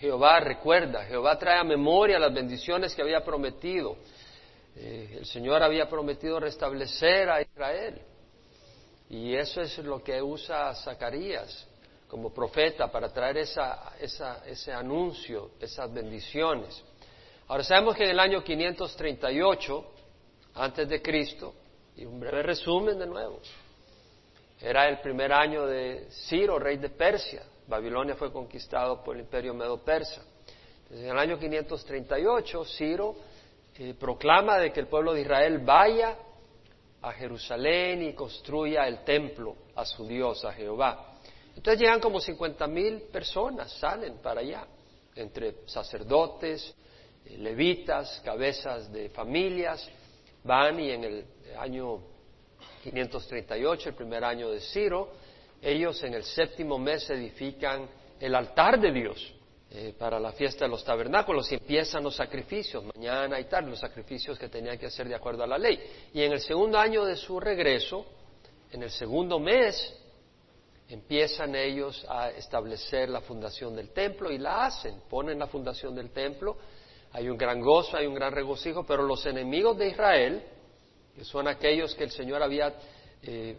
Jehová recuerda, Jehová trae a memoria las bendiciones que había prometido. Eh, el Señor había prometido restablecer a Israel. Y eso es lo que usa Zacarías como profeta para traer esa, ese anuncio, esas bendiciones. Ahora sabemos que en el año 538, antes de Cristo, y un breve resumen de nuevo, era el primer año de Ciro, rey de Persia. Babilonia fue conquistado por el imperio medo-persa. En el año 538, Ciro eh, proclama de que el pueblo de Israel vaya a Jerusalén y construya el templo a su Dios, a Jehová. Entonces llegan como 50 mil personas, salen para allá, entre sacerdotes, eh, levitas, cabezas de familias, van y en el año 538, el primer año de Ciro, ellos en el séptimo mes edifican el altar de Dios eh, para la fiesta de los tabernáculos y empiezan los sacrificios, mañana y tarde, los sacrificios que tenían que hacer de acuerdo a la ley. Y en el segundo año de su regreso, en el segundo mes, empiezan ellos a establecer la fundación del templo y la hacen, ponen la fundación del templo, hay un gran gozo, hay un gran regocijo, pero los enemigos de Israel, que son aquellos que el Señor había, eh,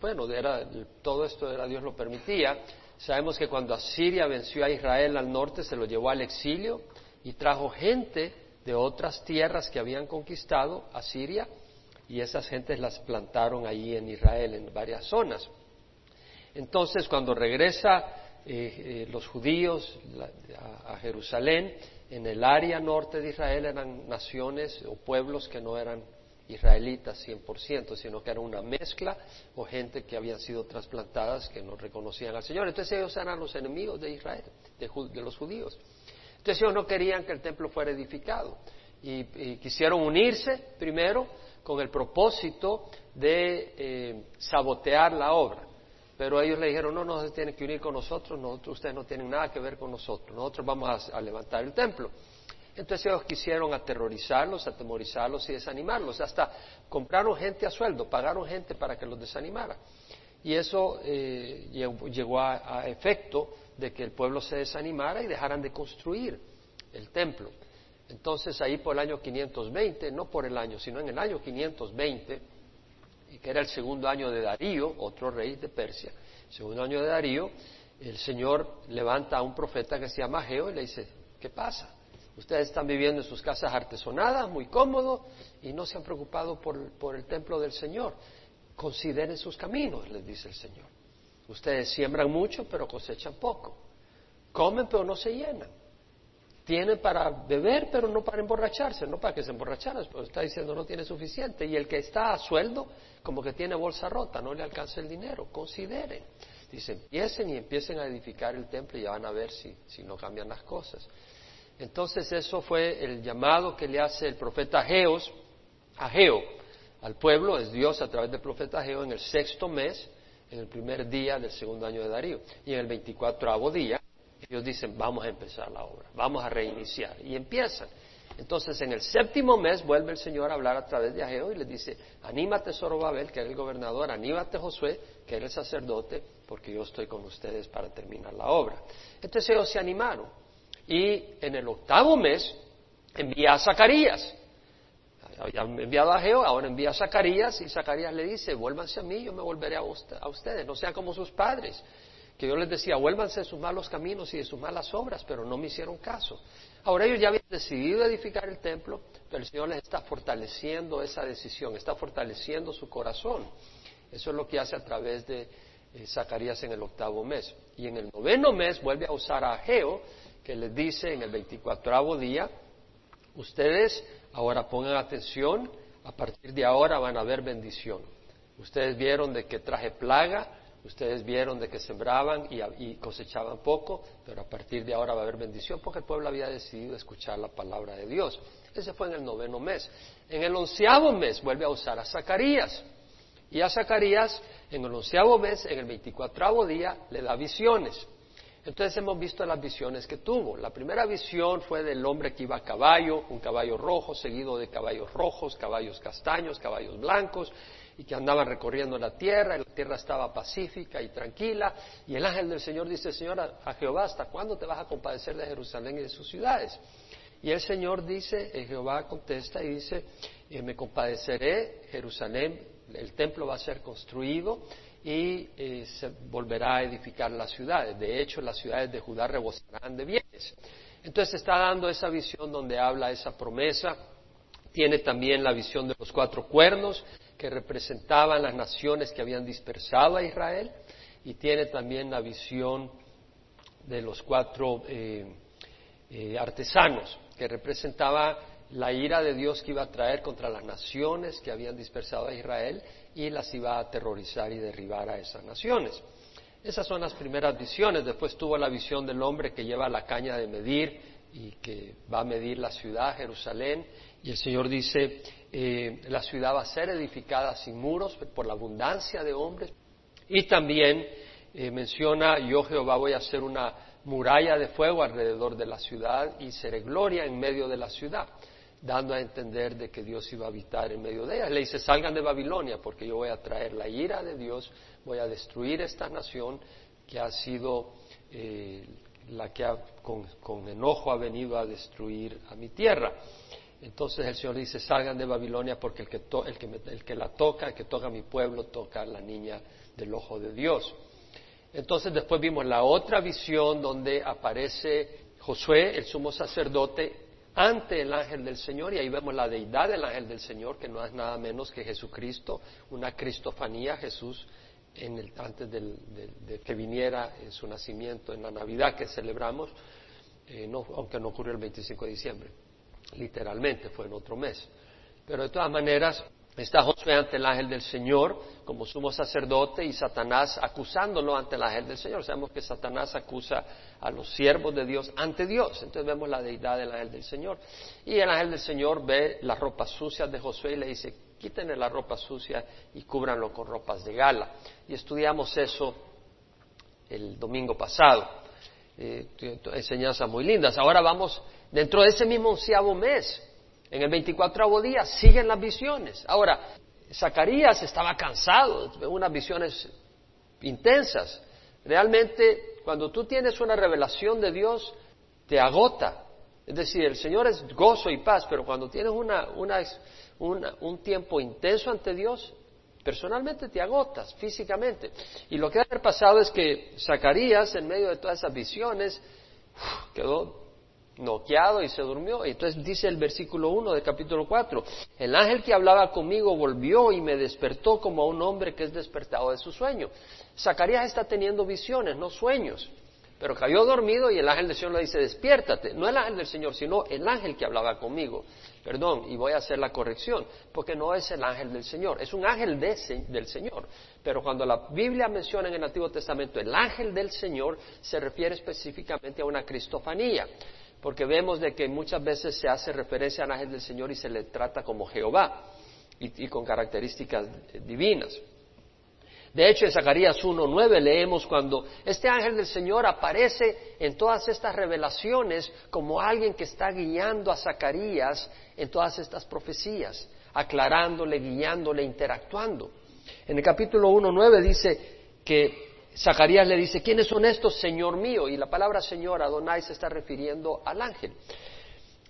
bueno, era, todo esto era Dios lo permitía, Sabemos que cuando Asiria venció a Israel al norte, se lo llevó al exilio y trajo gente de otras tierras que habían conquistado a Siria y esas gentes las plantaron allí en Israel, en varias zonas. Entonces, cuando regresa eh, eh, los judíos a, Jerusalén, en el área norte de Israel eran naciones o pueblos que no eran israelitas 100%, sino que era una mezcla o gente que habían sido trasplantadas que no reconocían al Señor. Entonces ellos eran los enemigos de Israel, de, los judíos. Entonces ellos no querían que el templo fuera edificado y, quisieron unirse primero con el propósito de eh, sabotear la obra. Pero ellos le dijeron, no, no se tienen que unir con nosotros, nosotros, ustedes no tienen nada que ver con nosotros, nosotros vamos a levantar el templo. Entonces ellos quisieron aterrorizarlos, atemorizarlos y desanimarlos. Hasta compraron gente a sueldo, pagaron gente para que los desanimara. Y eso eh, llegó a, efecto de que el pueblo se desanimara y dejaran de construir el templo. Entonces ahí por el año 520, no por el año, sino en el año 520, que era el segundo año de Darío, otro rey de Persia, segundo año de Darío, el Señor levanta a un profeta que se llama Geo y le dice, ¿qué pasa? Ustedes están viviendo en sus casas artesonadas, muy cómodos, y no se han preocupado por, el templo del Señor. Consideren sus caminos, les dice el Señor. Ustedes siembran mucho, pero cosechan poco. Comen, pero no se llenan. Tienen para beber, pero no para emborracharse, no para que se emborracharan, pero está diciendo no tiene suficiente. Y el que está a sueldo, como que tiene bolsa rota, no le alcanza el dinero. Consideren. Dice, empiecen y empiecen a edificar el templo y ya van a ver si, si no cambian las cosas. Entonces eso fue el llamado que le hace el profeta Geos a al pueblo, es Dios a través del profeta Geo en el sexto mes, en el primer día del segundo año de Darío. Y en el veinticuatroavo día, ellos dicen, vamos a empezar la obra, vamos a reiniciar. Y empiezan. Entonces, en el séptimo mes vuelve el Señor a hablar a través de Ageo y les dice, anímate Zorobabel, que era el gobernador, anímate Josué, que era el sacerdote, porque yo estoy con ustedes para terminar la obra. Entonces ellos se animaron. Y en el octavo mes envía a Zacarías. Había enviado a Geo, ahora envía a Zacarías y Zacarías le dice, vuélvanse a mí, yo me volveré a, ustedes, no sean como sus padres, que yo les decía, vuélvanse de sus malos caminos y de sus malas obras, pero no me hicieron caso. Ahora ellos ya habían decidido edificar el templo, pero el Señor les está fortaleciendo esa decisión, está fortaleciendo su corazón. Eso es lo que hace a través de eh, Zacarías en el octavo mes. Y en el noveno mes vuelve a usar a Geo que les dice en el 24 día, ustedes ahora pongan atención, a partir de ahora van a haber bendición. Ustedes vieron de que traje plaga, ustedes vieron de que sembraban y, cosechaban poco, pero a partir de ahora va a haber bendición porque el pueblo había decidido escuchar la palabra de Dios. Ese fue en el noveno mes. En el onceavo mes vuelve a usar a Zacarías. Y a Zacarías, en el onceavo mes, en el veinticuatravo día, le da visiones. Entonces hemos visto las visiones que tuvo. La primera visión fue del hombre que iba a caballo, un caballo rojo, seguido de caballos rojos, caballos castaños, caballos blancos, y que andaban recorriendo la tierra, y la tierra estaba pacífica y tranquila, y el ángel del Señor dice, Señor, a Jehová, ¿hasta cuándo te vas a compadecer de Jerusalén y de sus ciudades? Y el Señor dice, eh, Jehová contesta y dice, eh, me compadeceré, Jerusalén, el templo va a ser construido y eh, se volverá a edificar las ciudades. De hecho, las ciudades de Judá rebosarán de bienes. Entonces está dando esa visión donde habla esa promesa. Tiene también la visión de los cuatro cuernos que representaban las naciones que habían dispersado a Israel. Y tiene también la visión de los cuatro artesanos que representaba la ira de Dios que iba a traer contra las naciones que habían dispersado a Israel y las iba a aterrorizar y derribar a esas naciones. Esas son las primeras visiones. Después tuvo la visión del hombre que lleva la caña de medir y que va a medir la ciudad, Jerusalén. Y el Señor dice, eh, la ciudad va a ser edificada sin muros por la abundancia de hombres. Y también eh, menciona, yo Jehová voy a hacer una muralla de fuego alrededor de la ciudad y seré gloria en medio de la ciudad, dando a entender de que Dios iba a habitar en medio de ella. Le dice, salgan de Babilonia porque yo voy a traer la ira de Dios, voy a destruir esta nación que ha sido eh, la que con, enojo ha venido a destruir a mi tierra. Entonces el Señor dice, salgan de Babilonia porque el que, el que, el que la toca, el que toca a mi pueblo, toca a la niña del ojo de Dios. Entonces después vimos la otra visión donde aparece Josué, el sumo sacerdote, ante el ángel del Señor y ahí vemos la deidad del ángel del Señor, que no es nada menos que Jesucristo, una cristofanía, Jesús antes de que viniera en su nacimiento en la Navidad que celebramos, eh, aunque no ocurrió el 25 de diciembre, literalmente fue en otro mes. Pero de todas maneras, Está Josué ante el ángel del Señor como sumo sacerdote y Satanás acusándolo ante el ángel del Señor. Sabemos que Satanás acusa a los siervos de Dios ante Dios. Entonces vemos la deidad del ángel del Señor. Y el ángel del Señor ve las ropas sucias de Josué y le dice, quítenle la ropa sucia y cúbranlo con ropas de gala. Y estudiamos eso el domingo pasado. Eh, enseñanzas muy lindas. Ahora vamos dentro de ese mismo onceavo mes en el 24 día siguen las visiones. Ahora, Zacarías estaba cansado de unas visiones intensas. Realmente, cuando tú tienes una revelación de Dios, te agota. Es decir, el Señor es gozo y paz, pero cuando tienes un tiempo intenso ante Dios, personalmente te agotas físicamente. Y lo que ha pasado es que Zacarías, en medio de todas esas visiones, quedó noqueado y se durmió. Entonces dice el versículo 1 del capítulo 4, el ángel que hablaba conmigo volvió y me despertó como a un hombre que es despertado de su sueño. Zacarías está teniendo visiones, no sueños. Pero cayó dormido y el ángel del Señor le dice, despiértate. No el ángel del Señor, sino el ángel que hablaba conmigo. Perdón, y voy a hacer la corrección, porque no es el ángel del Señor, es un ángel del Señor. Pero cuando la Biblia menciona en el Antiguo Testamento el ángel del Señor, se refiere específicamente a una cristofanía porque vemos de que muchas veces se hace referencia al ángel del Señor y se le trata como Jehová y, con características divinas. De hecho, en Zacarías 1.9 leemos cuando este ángel del Señor aparece en todas estas revelaciones como alguien que está guiando a Zacarías en todas estas profecías, aclarándole, guiándole, interactuando. En el capítulo 1.9 dice que Zacarías le dice, ¿quiénes son estos, Señor mío? Y la palabra Señor, Adonai, se está refiriendo al ángel.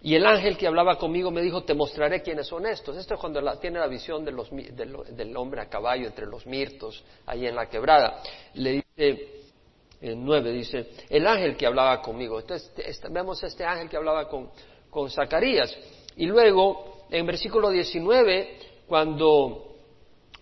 Y el ángel que hablaba conmigo me dijo, te mostraré quiénes son estos. Esto es cuando tiene la visión del hombre a caballo entre los mirtos, ahí en la quebrada. Le dice, en nueve, dice, el ángel que hablaba conmigo. Entonces vemos este ángel que hablaba con, con Zacarías. Y luego, en versículo 19, cuando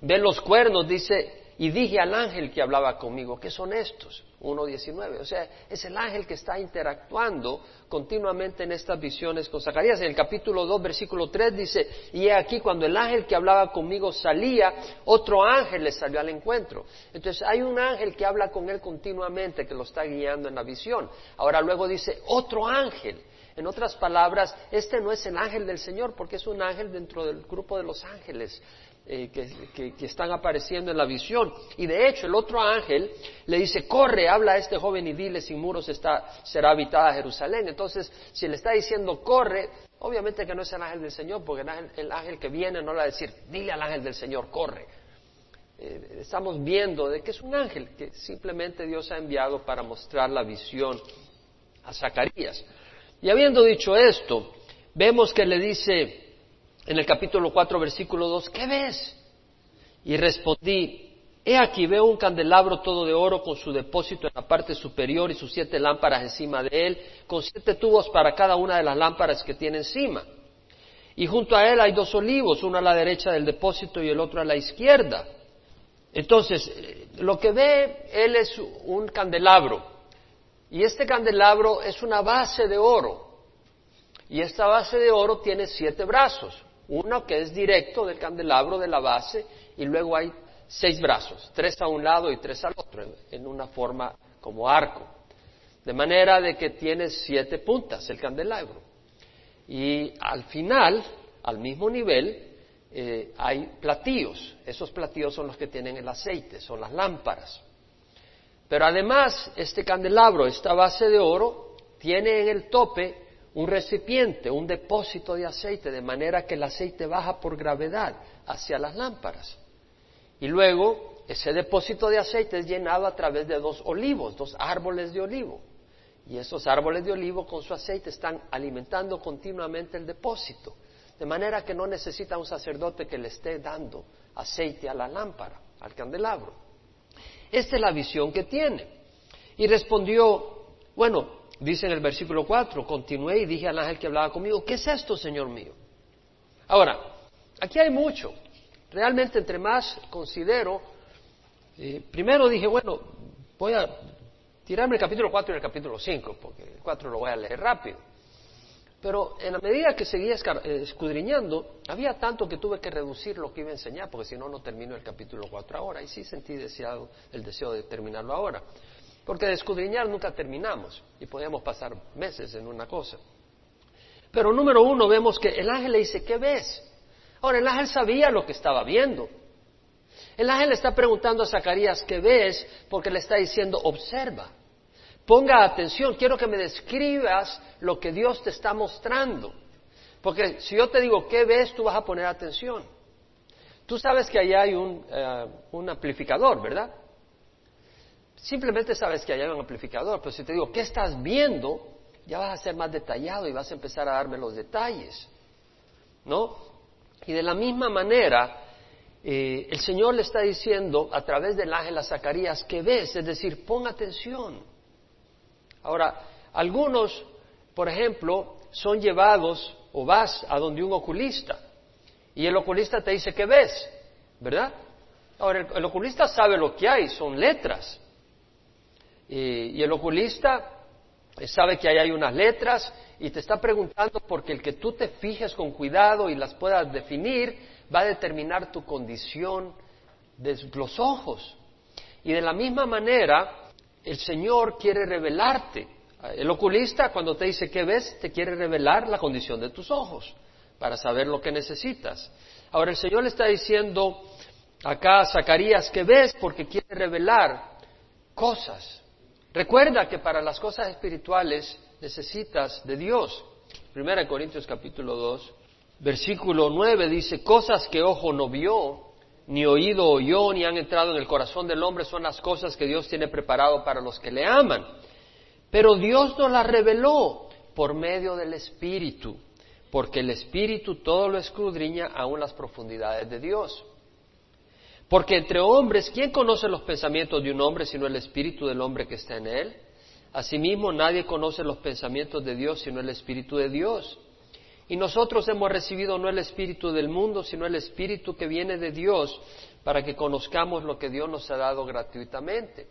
ve los cuernos, dice, y dije al ángel que hablaba conmigo, ¿qué son estos? 1.19. O sea, es el ángel que está interactuando continuamente en estas visiones con Zacarías. En el capítulo 2, versículo 3 dice, y he aquí cuando el ángel que hablaba conmigo salía, otro ángel le salió al encuentro. Entonces hay un ángel que habla con él continuamente, que lo está guiando en la visión. Ahora luego dice, otro ángel. En otras palabras, este no es el ángel del Señor porque es un ángel dentro del grupo de los ángeles. Eh, que, están apareciendo en la visión. Y de hecho, el otro ángel le dice, corre, habla a este joven y dile, sin muros está, será habitada Jerusalén. Entonces, si le está diciendo, corre, obviamente que no es el ángel del Señor, porque el ángel, que viene no le va a decir, dile al ángel del Señor, corre. Eh, estamos viendo de que es un ángel que simplemente Dios ha enviado para mostrar la visión a Zacarías. Y habiendo dicho esto, vemos que le dice, en el capítulo 4, versículo 2, ¿qué ves? Y respondí, he aquí veo un candelabro todo de oro con su depósito en la parte superior y sus siete lámparas encima de él, con siete tubos para cada una de las lámparas que tiene encima. Y junto a él hay dos olivos, uno a la derecha del depósito y el otro a la izquierda. Entonces, eh, lo que ve él es un candelabro. Y este candelabro es una base de oro. Y esta base de oro tiene siete brazos uno que es directo del candelabro de la base y luego hay seis brazos, tres a un lado y tres al otro, en una forma como arco. De manera de que tiene siete puntas el candelabro. Y al final, al mismo nivel, eh, hay platillos. Esos platillos son los que tienen el aceite, son las lámparas. Pero además, este candelabro, esta base de oro, tiene en el tope un recipiente, un depósito de aceite, de manera que el aceite baja por gravedad hacia las lámparas. Y luego ese depósito de aceite es llenado a través de dos olivos, dos árboles de olivo. Y esos árboles de olivo con su aceite están alimentando continuamente el depósito. De manera que no necesita un sacerdote que le esté dando aceite a la lámpara, al candelabro. Esta es la visión que tiene. Y respondió, bueno, dice en el versículo 4, continué y dije al ángel que hablaba conmigo, ¿qué es esto, Señor mío? Ahora, aquí hay mucho. Realmente, entre más considero, eh, primero dije, bueno, voy a tirarme el capítulo 4 y el capítulo 5, porque el 4 lo voy a leer rápido. Pero en la medida que seguía eh, escudriñando, había tanto que tuve que reducir lo que iba a enseñar, porque si no, no termino el capítulo 4 ahora. Y sí sentí deseado, el deseo de terminarlo ahora. Porque de escudriñar nunca terminamos y podemos pasar meses en una cosa. Pero número uno vemos que el ángel le dice, ¿qué ves? Ahora, el ángel sabía lo que estaba viendo. El ángel le está preguntando a Zacarías, ¿qué ves? Porque le está diciendo, observa, ponga atención, quiero que me describas lo que Dios te está mostrando. Porque si yo te digo, ¿qué ves? Tú vas a poner atención. Tú sabes que allá hay un, eh, un amplificador, ¿verdad? Simplemente sabes que hay un amplificador, pero si te digo, ¿qué estás viendo? Ya vas a ser más detallado y vas a empezar a darme los detalles. ¿No? Y de la misma manera, eh, el Señor le está diciendo a través del ángel a Zacarías que ves, es decir, pon atención. Ahora, algunos, por ejemplo, son llevados o vas a donde un oculista y el oculista te dice que ves, ¿verdad? Ahora, el oculista sabe lo que hay, son letras, y, el oculista sabe que ahí hay unas letras y te está preguntando porque el que tú te fijes con cuidado y las puedas definir va a determinar tu condición de los ojos. Y de la misma manera, el Señor quiere revelarte. El oculista, cuando te dice qué ves, te quiere revelar la condición de tus ojos para saber lo que necesitas. Ahora el Señor le está diciendo acá a Zacarías que ves porque quiere revelar cosas. Recuerda que para las cosas espirituales necesitas de Dios. Primera Corintios capítulo 2, versículo 9 dice, cosas que ojo no vio, ni oído oyó, ni han entrado en el corazón del hombre son las cosas que Dios tiene preparado para los que le aman. Pero Dios nos las reveló por medio del Espíritu, porque el Espíritu todo lo escudriña aún las profundidades de Dios. Porque entre hombres, ¿quién conoce los pensamientos de un hombre sino el espíritu del hombre que está en él? Asimismo, nadie conoce los pensamientos de Dios sino el espíritu de Dios. Y nosotros hemos recibido no el espíritu del mundo, sino el espíritu que viene de Dios, para que conozcamos lo que Dios nos ha dado gratuitamente.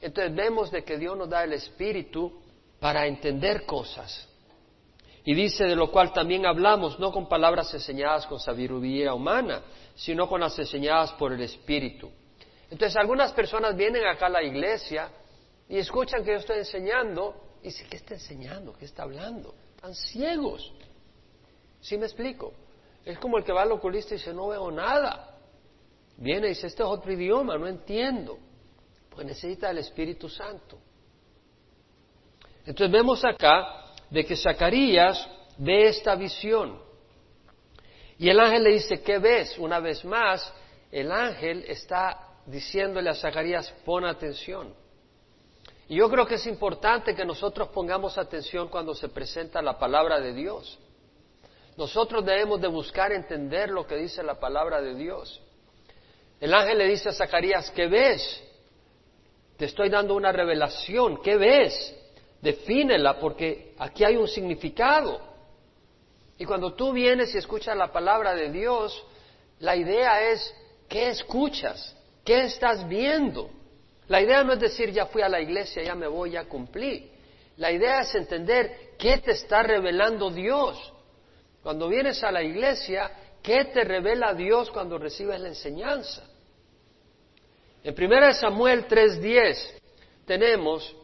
Entonces vemos de que Dios nos da el espíritu para entender cosas. Y dice de lo cual también hablamos, no con palabras enseñadas con sabiduría humana, sino con las enseñadas por el Espíritu. Entonces algunas personas vienen acá a la iglesia y escuchan que yo estoy enseñando dice, ¿qué está enseñando? ¿Qué está hablando? Están ciegos. ¿Sí me explico? Es como el que va al oculista y dice, no veo nada. Viene y dice, este es otro idioma, no entiendo. Pues necesita el Espíritu Santo. Entonces vemos acá de que Zacarías ve esta visión. Y el ángel le dice, ¿qué ves? Una vez más, el ángel está diciéndole a Zacarías, pon atención. Y yo creo que es importante que nosotros pongamos atención cuando se presenta la palabra de Dios. Nosotros debemos de buscar entender lo que dice la palabra de Dios. El ángel le dice a Zacarías, ¿qué ves? Te estoy dando una revelación, ¿qué ves? Defínela porque aquí hay un significado. Y cuando tú vienes y escuchas la palabra de Dios, la idea es, ¿qué escuchas? ¿Qué estás viendo? La idea no es decir, ya fui a la iglesia, ya me voy, ya cumplí. La idea es entender qué te está revelando Dios. Cuando vienes a la iglesia, ¿qué te revela Dios cuando recibes la enseñanza? En 1 Samuel 3:10 tenemos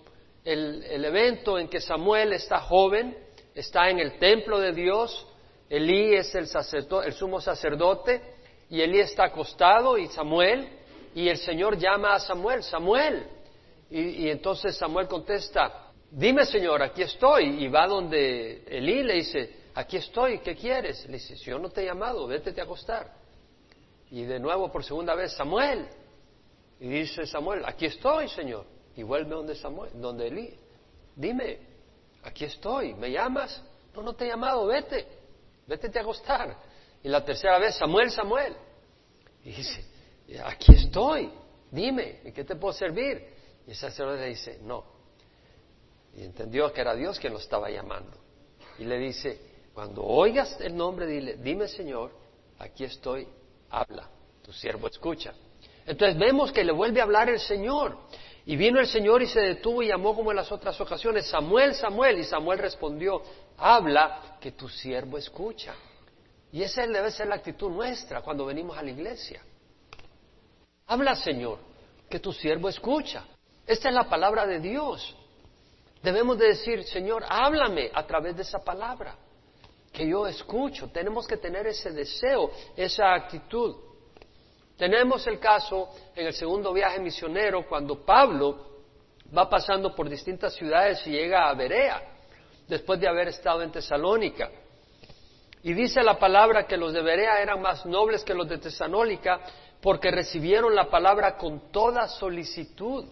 el, evento en que Samuel está joven, está en el templo de Dios, Elí es el, el sumo sacerdote y Elí está acostado y Samuel y el Señor llama a Samuel, Samuel. Y, entonces Samuel contesta, dime Señor, aquí estoy. Y va donde Elí le dice, aquí estoy, ¿qué quieres? Le dice, yo no te he llamado, vete a acostar. Y de nuevo por segunda vez, Samuel. Y dice Samuel, aquí estoy, Señor. Y vuelve donde Samuel, donde Elí. Dime, aquí estoy, ¿me llamas? No, no te he llamado, vete, vete a acostar. Y la tercera vez, Samuel, Samuel. Y dice, aquí estoy, dime, ¿en qué te puedo servir? Y el sacerdote dice, no. Y entendió que era Dios quien lo estaba llamando. Y le dice, cuando oigas el nombre, dile, dime Señor, aquí estoy, habla, tu siervo escucha. Entonces vemos que le vuelve a hablar el Señor. Y vino el Señor y se detuvo y llamó como en las otras ocasiones, Samuel, Samuel. Y Samuel respondió, habla, que tu siervo escucha. Y esa debe ser la actitud nuestra cuando venimos a la iglesia. Habla, Señor, que tu siervo escucha. Esta es la palabra de Dios. Debemos de decir, Señor, háblame a través de esa palabra, que yo escucho. Tenemos que tener ese deseo, esa actitud. Tenemos el caso en el segundo viaje misionero, cuando Pablo va pasando por distintas ciudades y llega a Berea, después de haber estado en Tesalónica. Y dice la palabra que los de Berea eran más nobles que los de Tesalónica porque recibieron la palabra con toda solicitud.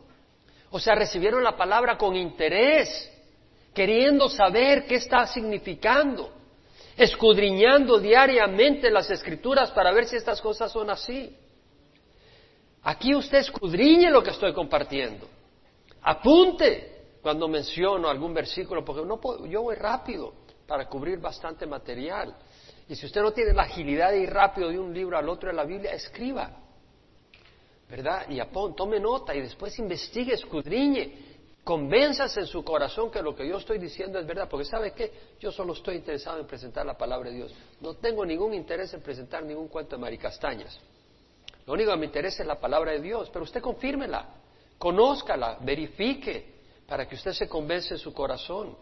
O sea, recibieron la palabra con interés, queriendo saber qué está significando, escudriñando diariamente las escrituras para ver si estas cosas son así. Aquí usted escudriñe lo que estoy compartiendo. Apunte cuando menciono algún versículo, porque no puedo, yo voy rápido para cubrir bastante material. Y si usted no tiene la agilidad de ir rápido de un libro al otro de la Biblia, escriba. ¿Verdad? Y apón, tome nota y después investigue, escudriñe. Convénzase en su corazón que lo que yo estoy diciendo es verdad, porque ¿sabe qué? Yo solo estoy interesado en presentar la palabra de Dios. No tengo ningún interés en presentar ningún cuento de maricastañas. Lo único que me interesa es la palabra de Dios, pero usted confírmela, conózcala, verifique, para que usted se convence en su corazón.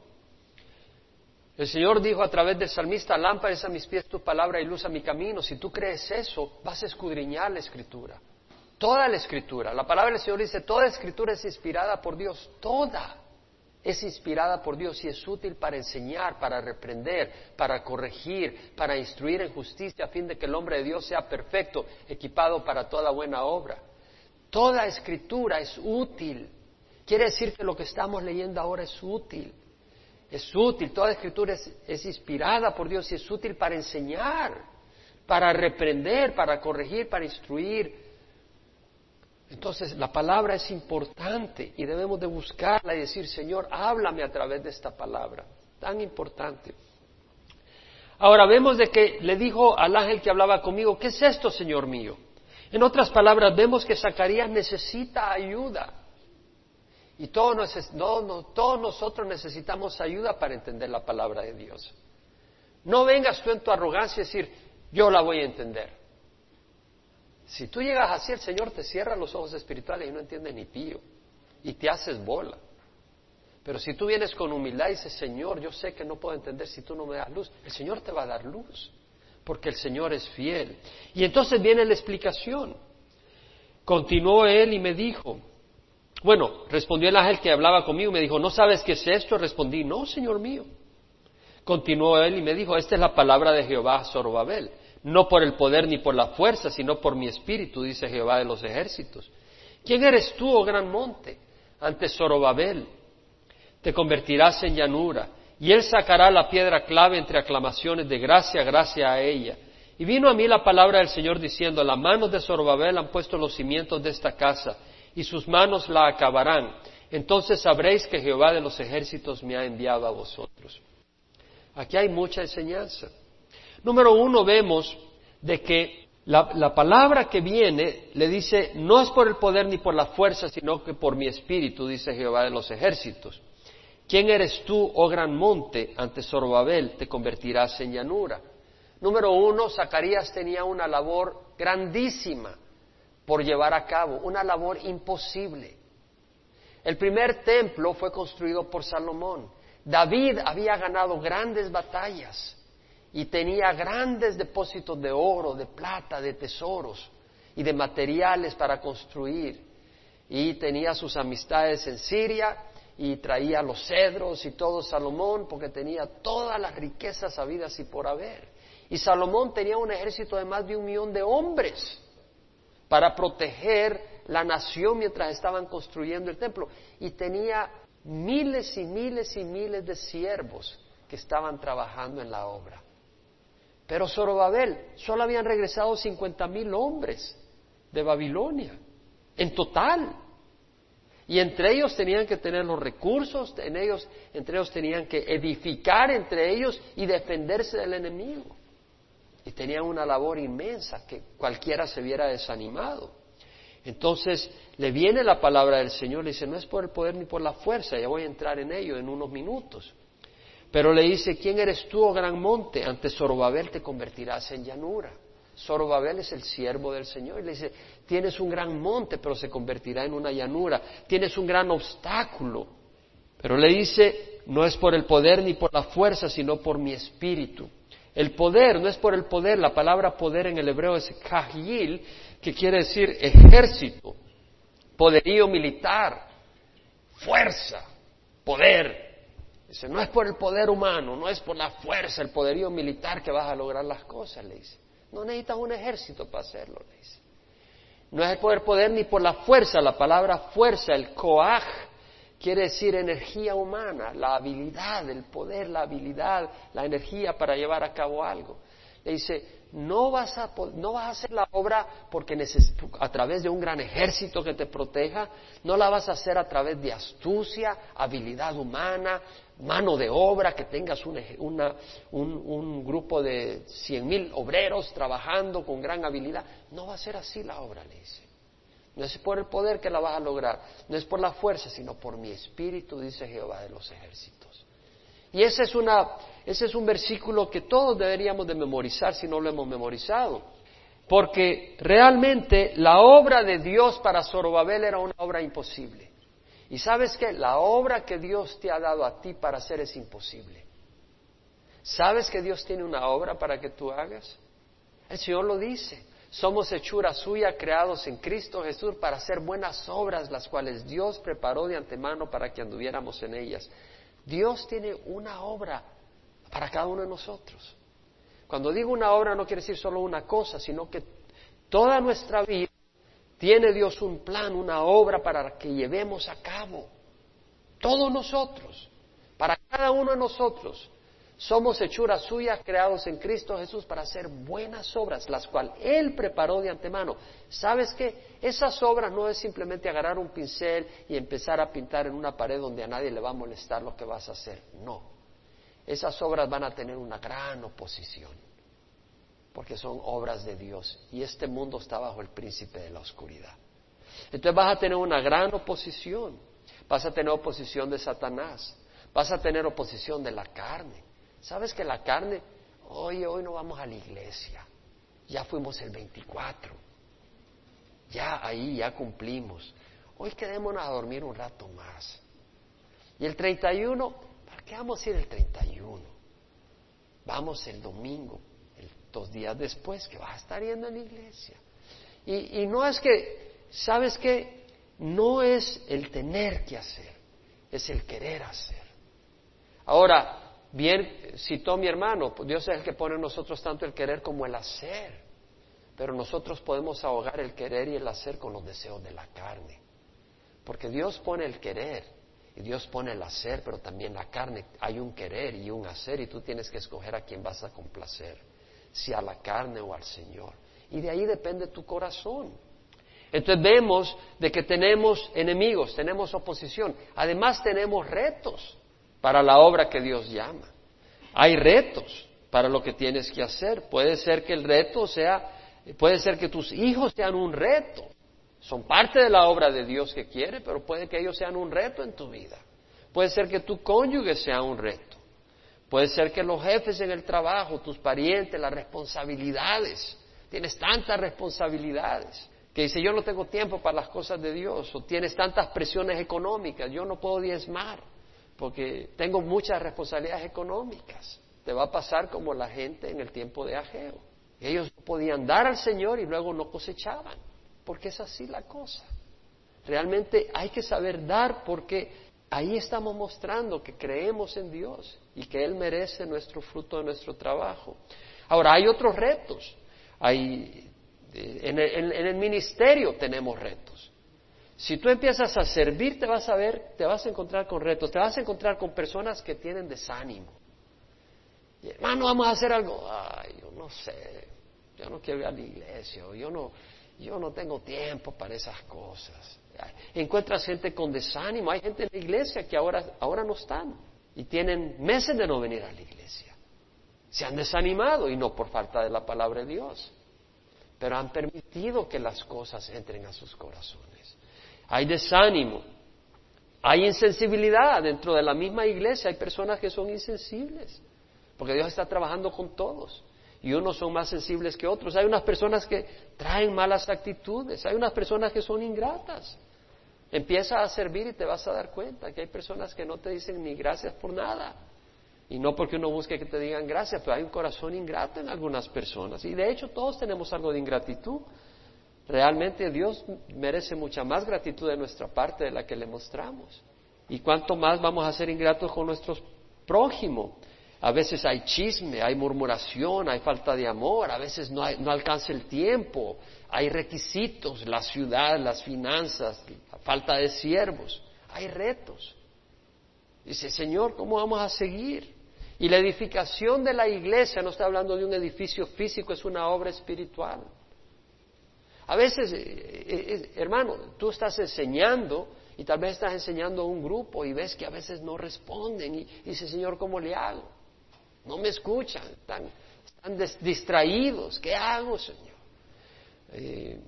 El Señor dijo a través del salmista, lámpara es a mis pies tu palabra y luz a mi camino. Si tú crees eso, vas a escudriñar la escritura. Toda la escritura. La palabra del Señor dice, toda escritura es inspirada por Dios. Toda es inspirada por Dios y es útil para enseñar, para reprender, para corregir, para instruir en justicia a fin de que el hombre de Dios sea perfecto, equipado para toda buena obra. Toda escritura es útil. Quiere decir que lo que estamos leyendo ahora es útil es útil, toda escritura es, inspirada por Dios y es útil para enseñar, para reprender, para corregir, para instruir. Entonces la palabra es importante y debemos de buscarla y decir, Señor, háblame a través de esta palabra, tan importante. Ahora vemos de que le dijo al ángel que hablaba conmigo, ¿qué es esto, Señor mío? En otras palabras, vemos que Zacarías necesita ayuda. Y todos, todos nosotros necesitamos ayuda para entender la palabra de Dios. No vengas tú en tu arrogancia y decir, yo la voy a entender. Si tú llegas así, el Señor te cierra los ojos espirituales y no entiende ni pío. Y te haces bola. Pero si tú vienes con humildad y dices, Señor, yo sé que no puedo entender si tú no me das luz, el Señor te va a dar luz, porque el Señor es fiel. Y entonces viene la explicación. Continuó él y me dijo, bueno, respondió el ángel que hablaba conmigo, me dijo, ¿no sabes qué es esto? Respondí, no, Señor mío. Continuó él y me dijo, esta es la palabra de Jehová Zorobabel, no por el poder ni por la fuerza, sino por mi espíritu, dice Jehová de los ejércitos. ¿Quién eres tú, oh gran monte? Ante Zorobabel te convertirás en llanura, y él sacará la piedra clave entre aclamaciones de gracia, gracia a ella. Y vino a mí la palabra del Señor diciendo, las manos de Zorobabel han puesto los cimientos de esta casa, y sus manos la acabarán. Entonces sabréis que Jehová de los ejércitos me ha enviado a vosotros. Aquí hay mucha enseñanza. Número uno, vemos de que la, la, palabra que viene le dice, no es por el poder ni por la fuerza, sino que por mi espíritu, dice Jehová de los ejércitos. ¿Quién eres tú, oh gran monte? Ante Zorobabel te convertirás en llanura. Número uno, Zacarías tenía una labor grandísima por llevar a cabo, una labor imposible. El primer templo fue construido por Salomón. David había ganado grandes batallas y tenía grandes depósitos de oro, de plata, de tesoros y de materiales para construir. Y tenía sus amistades en Siria y traía los cedros y todo Salomón porque tenía todas las riquezas habidas y por haber. Y Salomón tenía un ejército de más de un millón de hombres para proteger la nación mientras estaban construyendo el templo. Y tenía miles y miles y miles de siervos que estaban trabajando en la obra. Pero Zorobabel, solo habían regresado cincuenta mil hombres de Babilonia, en total. Y entre ellos tenían que tener los recursos, en ellos, entre ellos tenían que edificar entre ellos y defenderse del enemigo. Y tenían una labor inmensa que cualquiera se viera desanimado. Entonces le viene la palabra del Señor, le dice, no es por el poder ni por la fuerza, ya voy a entrar en ello en unos minutos. Pero le dice, ¿quién eres tú, oh gran monte? Ante Zorobabel te convertirás en llanura. Zorobabel es el siervo del Señor. Y le dice, tienes un gran monte, pero se convertirá en una llanura. Tienes un gran obstáculo. Pero le dice, no es por el poder ni por la fuerza, sino por mi espíritu. El poder no es por el poder, la palabra poder en el hebreo es kahil, que quiere decir ejército, poderío militar, fuerza, poder. Dice, no es por el poder humano, no es por la fuerza, el poderío militar que vas a lograr las cosas, le dice. No necesitas un ejército para hacerlo, le dice. No es el poder ni por la fuerza. La palabra fuerza, el coaj, quiere decir energía humana, la habilidad, el poder, la habilidad, la energía para llevar a cabo algo. Le dice, no vas a, no vas a hacer la obra porque a través de un gran ejército que te proteja, no la vas a hacer a través de astucia, habilidad humana, mano de obra, que tengas un, un, grupo de cien mil obreros trabajando con gran habilidad. No va a ser así la obra, le dice. No es por el poder que la vas a lograr, no es por la fuerza, sino por mi espíritu, dice Jehová de los ejércitos. Y ese es, una, ese es un versículo que todos deberíamos de memorizar si no lo hemos memorizado. Porque realmente la obra de Dios para Zorobabel era una obra imposible. Y sabes que la obra que Dios te ha dado a ti para hacer es imposible. ¿Sabes que Dios tiene una obra para que tú hagas? El Señor lo dice. Somos hechura suya, creados en Cristo Jesús para hacer buenas obras, las cuales Dios preparó de antemano para que anduviéramos en ellas. Dios tiene una obra para cada uno de nosotros. Cuando digo una obra no quiere decir solo una cosa, sino que toda nuestra vida tiene Dios un plan, una obra para que llevemos a cabo. Todos nosotros, para cada uno de nosotros, somos hechuras suyas creados en Cristo Jesús para hacer buenas obras, las cuales Él preparó de antemano. ¿Sabes qué? Esas obras no es simplemente agarrar un pincel y empezar a pintar en una pared donde a nadie le va a molestar lo que vas a hacer. No. Esas obras van a tener una gran oposición porque son obras de Dios y este mundo está bajo el príncipe de la oscuridad. Entonces vas a tener una gran oposición, vas a tener oposición de Satanás, vas a tener oposición de la carne. ¿Sabes que la carne, hoy, hoy no vamos a la iglesia, ya fuimos el 24, ya ahí ya cumplimos, hoy quedémonos a dormir un rato más. Y el 31, ¿para qué vamos a ir el 31? Vamos el domingo, dos días después, que vas a estar yendo en la iglesia. Y, y no es que, ¿sabes qué? No es el tener que hacer, es el querer hacer. Ahora, bien citó mi hermano, Dios es el que pone en nosotros tanto el querer como el hacer. Pero nosotros podemos ahogar el querer y el hacer con los deseos de la carne. Porque Dios pone el querer y Dios pone el hacer, pero también la carne. Hay un querer y un hacer y tú tienes que escoger a quién vas a complacer, si a la carne o al Señor. Y de ahí depende tu corazón. Entonces vemos de que tenemos enemigos, tenemos oposición. Además tenemos retos para la obra que Dios llama. Hay retos para lo que tienes que hacer. Puede ser que el reto sea Puede ser que tus hijos sean un reto. Son parte de la obra de Dios que quiere, pero puede que ellos sean un reto en tu vida. Puede ser que tu cónyuge sea un reto. Puede ser que los jefes en el trabajo, tus parientes, las responsabilidades. Tienes tantas responsabilidades que dice yo no tengo tiempo para las cosas de Dios. O tienes tantas presiones económicas, yo no puedo diezmar porque tengo muchas responsabilidades económicas. Te va a pasar como la gente en el tiempo de Ageo. Ellos podían dar al Señor y luego no cosechaban, porque es así la cosa. Realmente hay que saber dar porque ahí estamos mostrando que creemos en Dios y que Él merece nuestro fruto de nuestro trabajo. Ahora, hay otros retos. Hay, en, el, en el ministerio tenemos retos. Si tú empiezas a servir, te vas a ver, te vas a encontrar con retos, te vas a encontrar con personas que tienen desánimo hermano, vamos a hacer algo. Ay, yo no sé, yo no quiero ir a la iglesia, yo no, yo no tengo tiempo para esas cosas. Encuentras gente con desánimo, hay gente en la iglesia que ahora, ahora no están y tienen meses de no venir a la iglesia. Se han desanimado y no por falta de la palabra de Dios, pero han permitido que las cosas entren a sus corazones. Hay desánimo, hay insensibilidad dentro de la misma iglesia, hay personas que son insensibles porque Dios está trabajando con todos. Y unos son más sensibles que otros. Hay unas personas que traen malas actitudes, hay unas personas que son ingratas. Empieza a servir y te vas a dar cuenta que hay personas que no te dicen ni gracias por nada. Y no porque uno busque que te digan gracias, pero hay un corazón ingrato en algunas personas. Y de hecho todos tenemos algo de ingratitud. Realmente Dios merece mucha más gratitud de nuestra parte de la que le mostramos. Y cuánto más vamos a ser ingratos con nuestros prójimos. A veces hay chisme, hay murmuración, hay falta de amor, a veces no, alcanza el tiempo, hay requisitos, la ciudad, las finanzas, falta de siervos, hay retos. Dice, Señor, ¿cómo vamos a seguir? Y la edificación de la iglesia, no está hablando de un edificio físico, es una obra espiritual. A veces, eh, eh, hermano, tú estás enseñando y tal vez estás enseñando a un grupo y ves que a veces no responden y dice, Señor, ¿cómo le hago? no me escuchan, están, distraídos, ¿qué hago, Señor? Eh,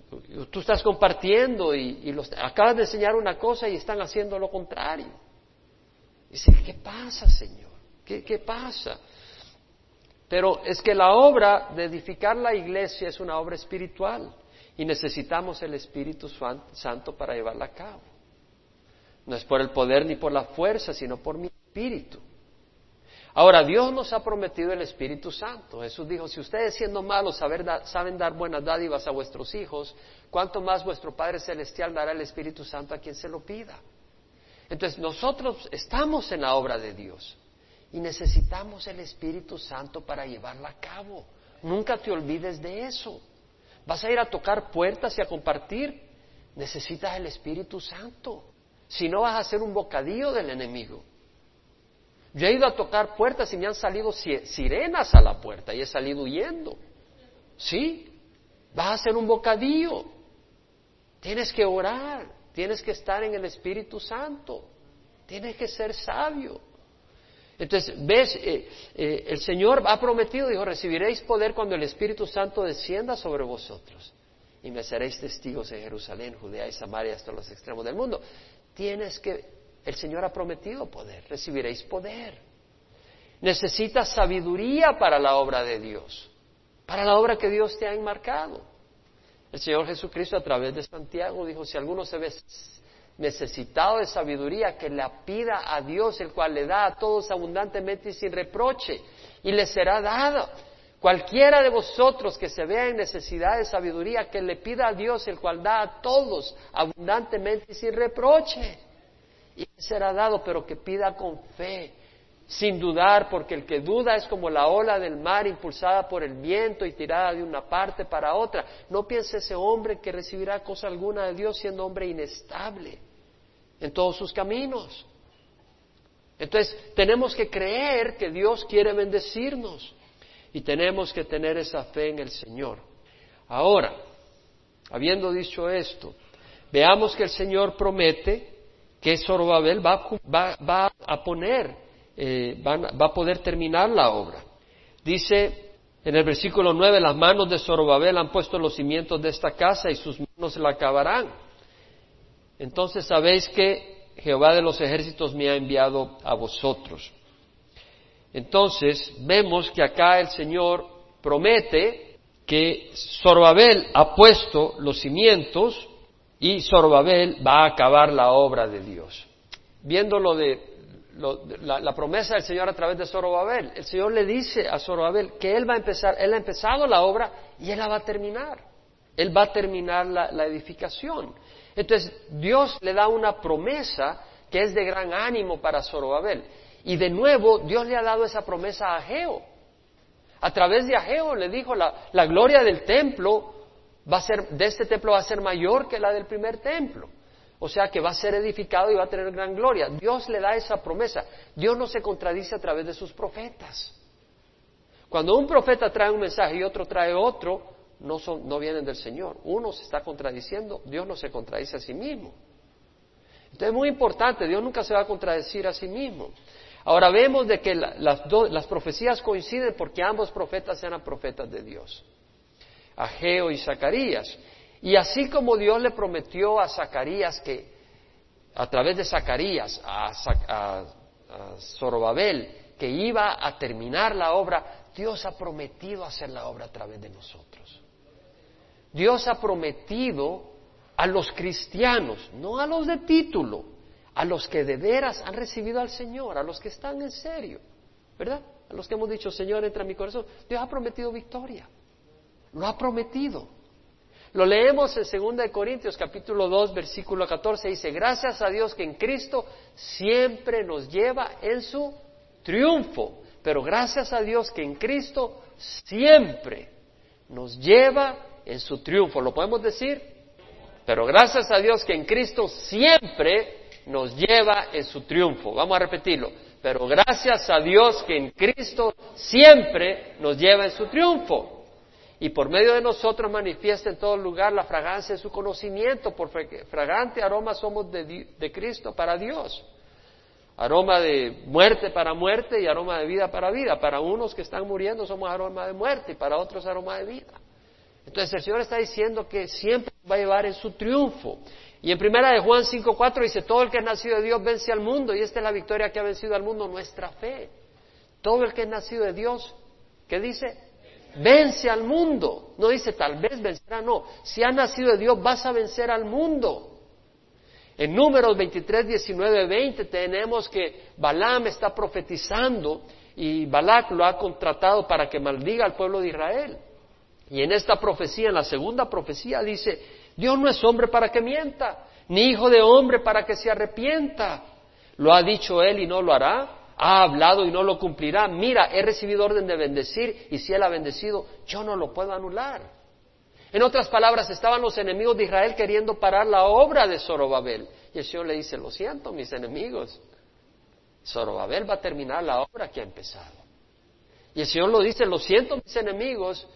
tú estás compartiendo y, los, acabas de enseñar una cosa y están haciendo lo contrario. Dice, ¿qué pasa, Señor? ¿Qué, ¿Qué pasa? Pero es que la obra de edificar la iglesia es una obra espiritual y necesitamos el Espíritu Santo para llevarla a cabo. No es por el poder ni por la fuerza, sino por mi espíritu. Ahora, Dios nos ha prometido el Espíritu Santo. Jesús dijo, si ustedes siendo malos saben dar buenas dádivas a vuestros hijos, ¿cuánto más vuestro Padre Celestial dará el Espíritu Santo a quien se lo pida? Entonces, nosotros estamos en la obra de Dios y necesitamos el Espíritu Santo para llevarla a cabo. Nunca te olvides de eso. Vas a ir a tocar puertas y a compartir. Necesitas el Espíritu Santo. Si no, vas a ser un bocadillo del enemigo. Yo he ido a tocar puertas y me han salido sirenas a la puerta y he salido huyendo. ¿Sí? Vas a hacer un bocadillo. Tienes que orar, tienes que estar en el Espíritu Santo, tienes que ser sabio. Entonces, ves, eh, eh, el Señor ha prometido, dijo, recibiréis poder cuando el Espíritu Santo descienda sobre vosotros y me seréis testigos en Jerusalén, Judea y Samaria hasta los extremos del mundo. Tienes que el Señor ha prometido poder, recibiréis poder. Necesitas sabiduría para la obra de Dios, para la obra que Dios te ha enmarcado. El Señor Jesucristo a través de Santiago dijo, si alguno se ve necesitado de sabiduría, que la pida a Dios, el cual le da a todos abundantemente y sin reproche, y le será dado. Cualquiera de vosotros que se vea en necesidad de sabiduría, que le pida a Dios, el cual da a todos abundantemente y sin reproche, y será dado, pero que pida con fe, sin dudar, porque el que duda es como la ola del mar impulsada por el viento y tirada de una parte para otra. No piense ese hombre que recibirá cosa alguna de Dios siendo hombre inestable en todos sus caminos. Entonces, tenemos que creer que Dios quiere bendecirnos y tenemos que tener esa fe en el Señor. Ahora, habiendo dicho esto, veamos que el Señor promete que Zorobabel va, a poner, eh, va a poder terminar la obra. Dice en el versículo 9, las manos de Zorobabel han puesto los cimientos de esta casa y sus manos la acabarán entonces sabéis que Jehová de los ejércitos me ha enviado a vosotros. Entonces vemos que acá el Señor promete que Zorobabel ha puesto los cimientos y Zorobabel va a acabar la obra de Dios. Viendo lo de la, la, promesa del Señor a través de Zorobabel, el Señor le dice a Zorobabel que Él va a empezar, Él ha empezado la obra y Él la va a terminar. Él va a terminar la edificación. Entonces, Dios le da una promesa que es de gran ánimo para Zorobabel. Y de nuevo, Dios le ha dado esa promesa a Ageo. A través de Ageo le dijo, la gloria del templo va a ser, de este templo va a ser mayor que la del primer templo. O sea que va a ser edificado y va a tener gran gloria. Dios le da esa promesa. Dios no se contradice a través de sus profetas. Cuando un profeta trae un mensaje y otro trae otro, no, son, no vienen del Señor. Uno se está contradiciendo, Dios no se contradice a sí mismo. Entonces es muy importante, Dios nunca se va a contradecir a sí mismo. Ahora vemos de que las, las profecías coinciden porque ambos profetas eran profetas de Dios, Ageo y Zacarías. Y así como Dios le prometió a Zacarías que, a través de Zacarías, a, a, a Zorobabel, que iba a terminar la obra, Dios ha prometido hacer la obra a través de nosotros. Dios ha prometido a los cristianos, no a los de título, a los que de veras han recibido al Señor, a los que están en serio, ¿verdad? A los que hemos dicho, Señor, entra en mi corazón. Dios ha prometido victoria. Lo ha prometido. Lo leemos en 2 Corintios capítulo 2 versículo 14 dice, gracias a Dios que en Cristo siempre nos lleva en su triunfo, pero gracias a Dios que en Cristo siempre nos lleva en su triunfo. ¿Lo podemos decir? Pero gracias a Dios que en Cristo siempre nos lleva en su triunfo. Vamos a repetirlo. Pero gracias a Dios que en Cristo siempre nos lleva en su triunfo. Y por medio de nosotros manifiesta en todo lugar la fragancia de su conocimiento. Por fragante aroma somos de, de Cristo para Dios. Aroma de muerte para muerte y aroma de vida para vida. Para unos que están muriendo somos aroma de muerte y para otros aroma de vida. Entonces el Señor está diciendo que siempre va a llevar en su triunfo. Y en primera de Juan 5.4 dice, todo el que es nacido de Dios vence al mundo y esta es la victoria que ha vencido al mundo, nuestra fe. Todo el que es nacido de Dios, ¿qué dice? Vence al mundo. No dice tal vez vencerá, no. Si has nacido de Dios vas a vencer al mundo. En números 23, 19, 20 tenemos que Balaam está profetizando y Balac lo ha contratado para que maldiga al pueblo de Israel. Y en esta profecía, en la segunda profecía, dice, Dios no es hombre para que mienta, ni hijo de hombre para que se arrepienta. Lo ha dicho él y no lo hará. Ha hablado y no lo cumplirá. Mira, he recibido orden de bendecir y si él ha bendecido, yo no lo puedo anular. En otras palabras, estaban los enemigos de Israel queriendo parar la obra de Zorobabel. Y el Señor le dice, lo siento, mis enemigos. Zorobabel va a terminar la obra que ha empezado. Y el Señor lo dice, lo siento, mis enemigos,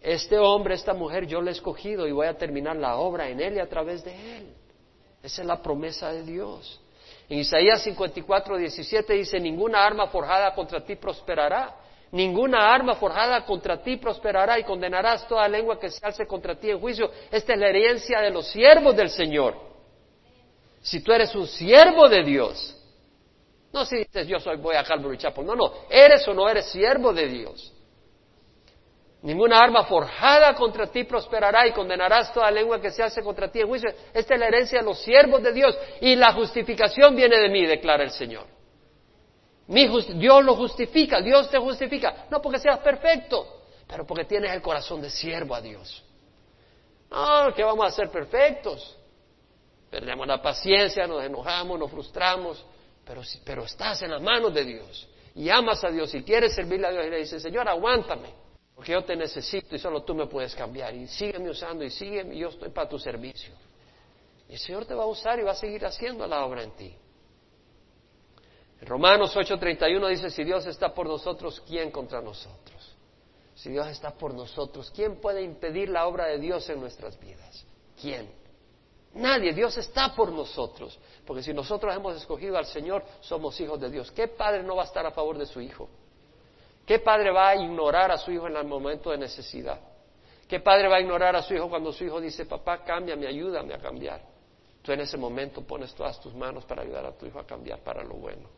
este hombre, esta mujer, yo le he escogido y voy a terminar la obra en él y a través de él. Esa es la promesa de Dios. En Isaías 54, 17 dice, ninguna arma forjada contra ti prosperará. Ninguna arma forjada contra ti prosperará y condenarás toda lengua que se alce contra ti en juicio. Esta es la herencia de los siervos del Señor. Si tú eres un siervo de Dios, no si dices yo soy voy a Calvary Chapel, no, no, eres o no eres siervo de Dios. Ninguna arma forjada contra ti prosperará y condenarás toda lengua que se hace contra ti en juicio. Esta es la herencia de los siervos de Dios y la justificación viene de mí, declara el Señor. Dios lo justifica, Dios te justifica, no porque seas perfecto, pero porque tienes el corazón de siervo a Dios. No, que vamos a ser perfectos. Perdemos la paciencia, nos enojamos, nos frustramos, pero, pero estás en las manos de Dios y amas a Dios y quieres servirle a Dios y le dices, Señor, aguántame, porque yo te necesito y solo tú me puedes cambiar y sígueme usando y sígueme, yo estoy para tu servicio. Y el Señor te va a usar y va a seguir haciendo la obra en ti. En Romanos 8:31 dice, si Dios está por nosotros, ¿quién contra nosotros? Si Dios está por nosotros, ¿quién puede impedir la obra de Dios en nuestras vidas? ¿Quién? Nadie, Dios está por nosotros. Porque si nosotros hemos escogido al Señor, somos hijos de Dios. ¿Qué padre no va a estar a favor de su hijo? ¿Qué padre va a ignorar a su hijo en el momento de necesidad? ¿Qué padre va a ignorar a su hijo cuando su hijo dice, papá, cámbiame, ayúdame a cambiar? Tú en ese momento pones todas tus manos para ayudar a tu hijo a cambiar para lo bueno.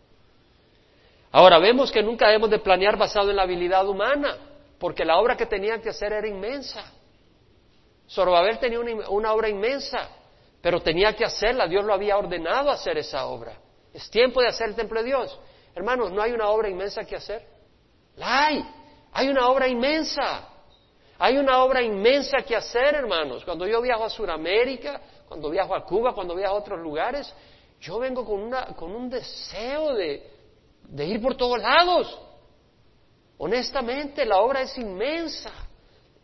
Ahora, vemos que nunca debemos de planear basado en la habilidad humana, porque la obra que tenían que hacer era inmensa. Zorobabel tenía una, una obra inmensa, pero tenía que hacerla, Dios lo había ordenado hacer esa obra. Es tiempo de hacer el templo de Dios. Hermanos, ¿no hay una obra inmensa que hacer? La hay. Hay una obra inmensa. Hay una obra inmensa que hacer, hermanos. Cuando yo viajo a Sudamérica, cuando viajo a Cuba, cuando viajo a otros lugares, yo vengo con, una, con un deseo de, ir por todos lados. Honestamente, la obra es inmensa.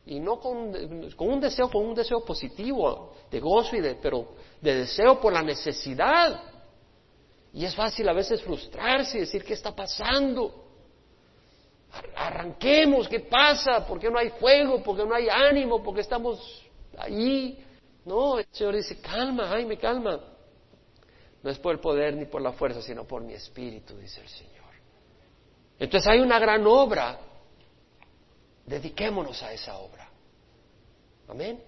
Y no con, con, un deseo, con un deseo positivo, de gozo y de, pero de deseo por la necesidad. Y es fácil a veces frustrarse y decir, ¿qué está pasando? Arranquemos, ¿qué pasa? ¿Por qué no hay fuego? ¿Por qué no hay ánimo? ¿Por qué estamos ahí? No, el Señor dice, calma, Jaime, calma. No es por el poder ni por la fuerza, sino por mi espíritu, dice el Señor. Entonces hay una gran obra. Dediquémonos a esa obra. Amén.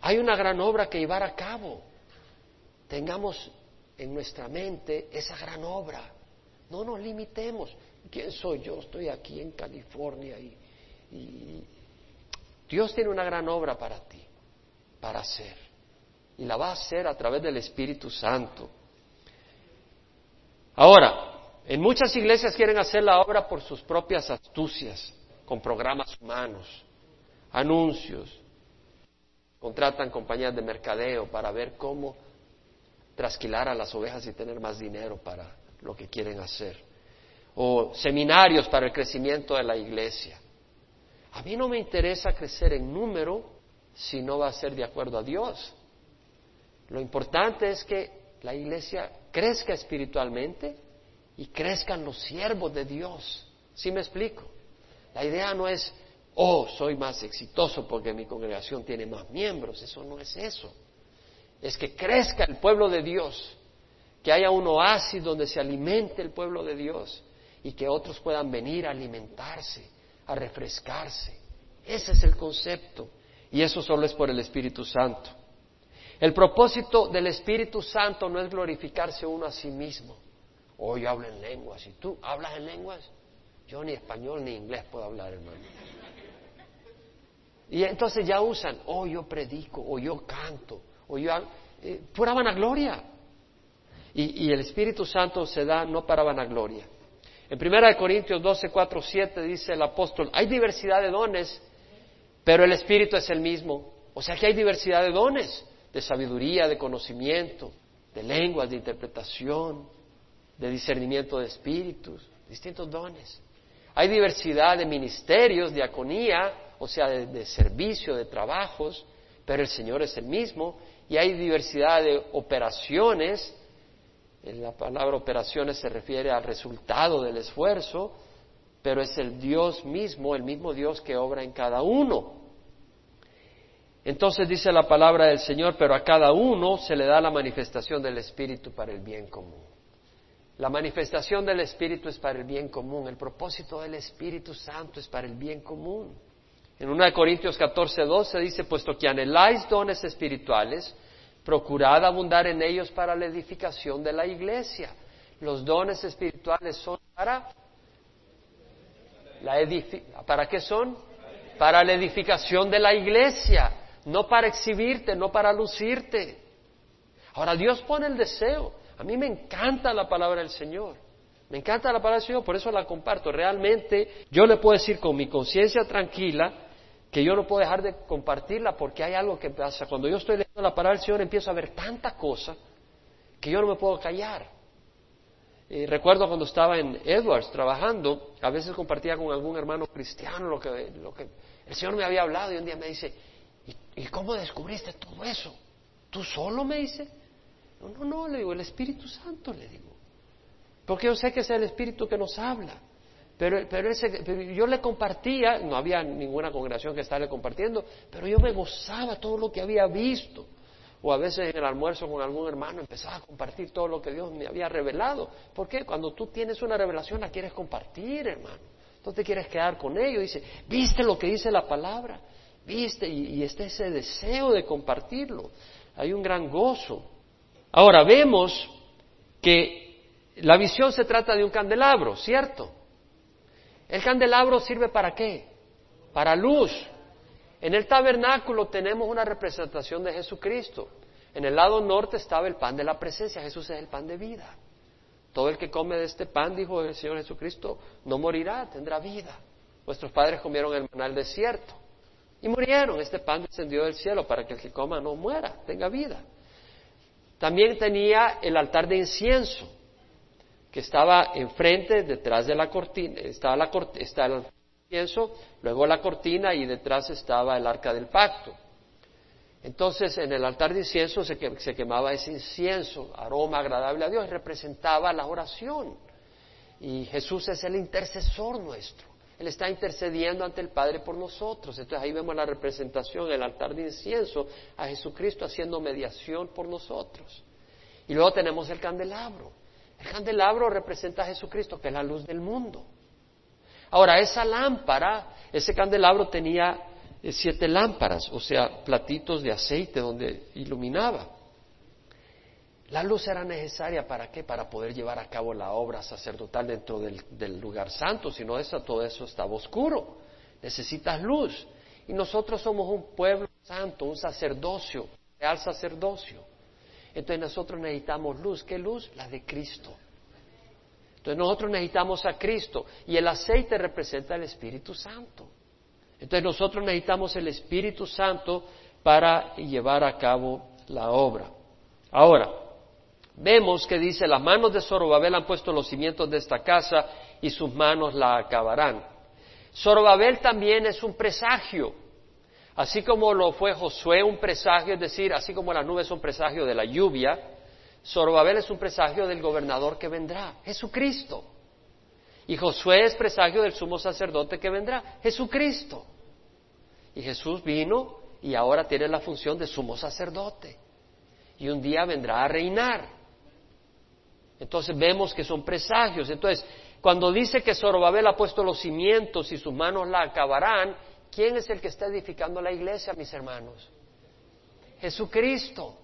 Hay una gran obra que llevar a cabo. Tengamos en nuestra mente esa gran obra. No nos limitemos. ¿Quién soy yo? Estoy aquí en California y, Dios tiene una gran obra para ti, para hacer. Y la va a hacer a través del Espíritu Santo. Ahora, en muchas iglesias quieren hacer la obra por sus propias astucias, con programas humanos, anuncios, contratan compañías de mercadeo para ver cómo trasquilar a las ovejas y tener más dinero para lo que quieren hacer o seminarios para el crecimiento de la iglesia. A mí no me interesa crecer en número si no va a ser de acuerdo a Dios. Lo importante es que la iglesia crezca espiritualmente y crezcan los siervos de Dios. ¿Sí me explico? La idea no es, oh, soy más exitoso porque mi congregación tiene más miembros. Eso no es eso. Es que crezca el pueblo de Dios, que haya un oasis donde se alimente el pueblo de Dios y que otros puedan venir a alimentarse, a refrescarse. Ese es el concepto. Y eso solo es por el Espíritu Santo. El propósito del Espíritu Santo no es glorificarse uno a sí mismo. Oh, yo hablo en lenguas. ¿Y tú hablas en lenguas? Yo ni español ni inglés puedo hablar, hermano. Y entonces ya usan, oh, yo predico, o yo canto, o yo... Eh, pura vanagloria. Y, y el Espíritu Santo se da no para vanagloria, en 1 Corintios 12, 4, 7 dice el apóstol, hay diversidad de dones, pero el Espíritu es el mismo. O sea que hay diversidad de dones, de sabiduría, de conocimiento, de lenguas, de interpretación, de discernimiento de espíritus, distintos dones. Hay diversidad de ministerios, diaconía, o sea, de, de servicio, de trabajos, pero el Señor es el mismo. Y hay diversidad de operaciones, la palabra operaciones se refiere al resultado del esfuerzo, pero es el Dios mismo, el mismo Dios que obra en cada uno. Entonces dice la palabra del Señor, pero a cada uno se le da la manifestación del Espíritu para el bien común. La manifestación del Espíritu es para el bien común, el propósito del Espíritu Santo es para el bien común. En 1 Corintios 14, 12 dice, puesto que anheláis dones espirituales, Procurad abundar en ellos para la edificación de la iglesia. Los dones espirituales son para la ¿Para qué son? Para la edificación de la iglesia, no para exhibirte, no para lucirte. Ahora Dios pone el deseo. A mí me encanta la palabra del Señor. Me encanta la palabra del Señor, por eso la comparto. Realmente yo le puedo decir con mi conciencia tranquila que yo no puedo dejar de compartirla porque hay algo que pasa. Cuando yo estoy leyendo la palabra del Señor empiezo a ver tanta cosa que yo no me puedo callar. recuerdo cuando estaba en Edwards trabajando, a veces compartía con algún hermano cristiano lo que, lo que el Señor me había hablado y un día me dice, ¿y, cómo descubriste todo eso? ¿Tú solo me dice? No, no, no, le digo, el Espíritu Santo, le digo. Porque yo sé que es el Espíritu que nos habla. Pero, pero, ese, yo le compartía, no había ninguna congregación que estaba compartiendo, pero yo me gozaba todo lo que había visto. O a veces en el almuerzo con algún hermano empezaba a compartir todo lo que Dios me había revelado. ¿Por qué? Cuando tú tienes una revelación la quieres compartir, hermano. No te quieres quedar con ello. Dice, ¿viste lo que dice la palabra? ¿Viste? Y, y está ese deseo de compartirlo. Hay un gran gozo. Ahora vemos que la visión se trata de un candelabro, ¿cierto? El candelabro sirve para qué? Para luz. En el tabernáculo tenemos una representación de Jesucristo. En el lado norte estaba el pan de la presencia. Jesús es el pan de vida. Todo el que come de este pan, dijo el Señor Jesucristo, no morirá, tendrá vida. Vuestros padres comieron el maná del desierto y murieron. Este pan descendió del cielo para que el que coma no muera, tenga vida. También tenía el altar de incienso, que estaba enfrente, detrás de la cortina, estaba la, está el incienso, luego la cortina y detrás estaba el arca del pacto. Entonces, en el altar de incienso se, se quemaba ese incienso, aroma agradable a Dios, representaba la oración. Y Jesús es el intercesor nuestro. Él está intercediendo ante el Padre por nosotros. Entonces ahí vemos la representación, el altar de incienso, a Jesucristo haciendo mediación por nosotros. Y luego tenemos el candelabro. El candelabro representa a Jesucristo, que es la luz del mundo. Ahora, esa lámpara, ese candelabro tenía eh, siete lámparas, o sea, platitos de aceite donde iluminaba. La luz era necesaria para qué? Para poder llevar a cabo la obra sacerdotal dentro del, lugar santo, si no todo eso estaba oscuro. Necesitas luz. Y nosotros somos un pueblo santo, un sacerdocio, real sacerdocio. Entonces nosotros necesitamos luz. ¿Qué luz? La de Cristo. Entonces nosotros necesitamos a Cristo y el aceite representa el Espíritu Santo. Entonces nosotros necesitamos el Espíritu Santo para llevar a cabo la obra. Ahora, vemos que dice, las manos de Zorobabel han puesto los cimientos de esta casa y sus manos la acabarán. Zorobabel también es un presagio, así como lo fue Josué un presagio, es decir, así como las nubes son presagio de la lluvia, Zorobabel es un presagio del gobernador que vendrá, Jesucristo. Y Josué es presagio del sumo sacerdote que vendrá, Jesucristo. Y Jesús vino y ahora tiene la función de sumo sacerdote. Y un día vendrá a reinar. Entonces vemos que son presagios. Entonces, cuando dice que Zorobabel ha puesto los cimientos y sus manos la acabarán, ¿quién es el que está edificando la iglesia, mis hermanos? Jesucristo.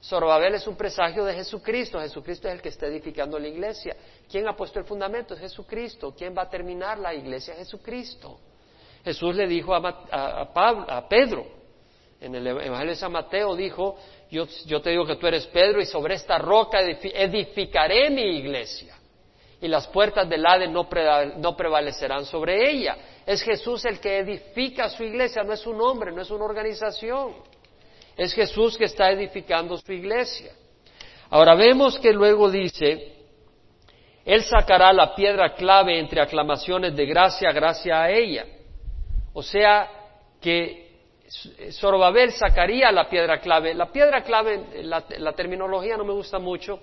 Zorobabel es un presagio de Jesucristo. Jesucristo es el que está edificando la iglesia. ¿Quién ha puesto el fundamento? Es Jesucristo. ¿Quién va a terminar la iglesia? Jesucristo. Jesús le dijo a, Pedro, en el Evangelio de San Mateo, dijo, yo, te digo que tú eres Pedro y sobre esta roca edificaré mi iglesia. Y las puertas del Hades no, prevalecerán sobre ella. Es Jesús el que edifica su iglesia, no es un hombre, no es una organización. Es Jesús que está edificando su iglesia. Ahora vemos que luego dice, Él sacará la piedra clave entre aclamaciones de gracia, gracia a ella. O sea que Zorobabel sacaría la piedra clave. La piedra clave, la, terminología no me gusta mucho.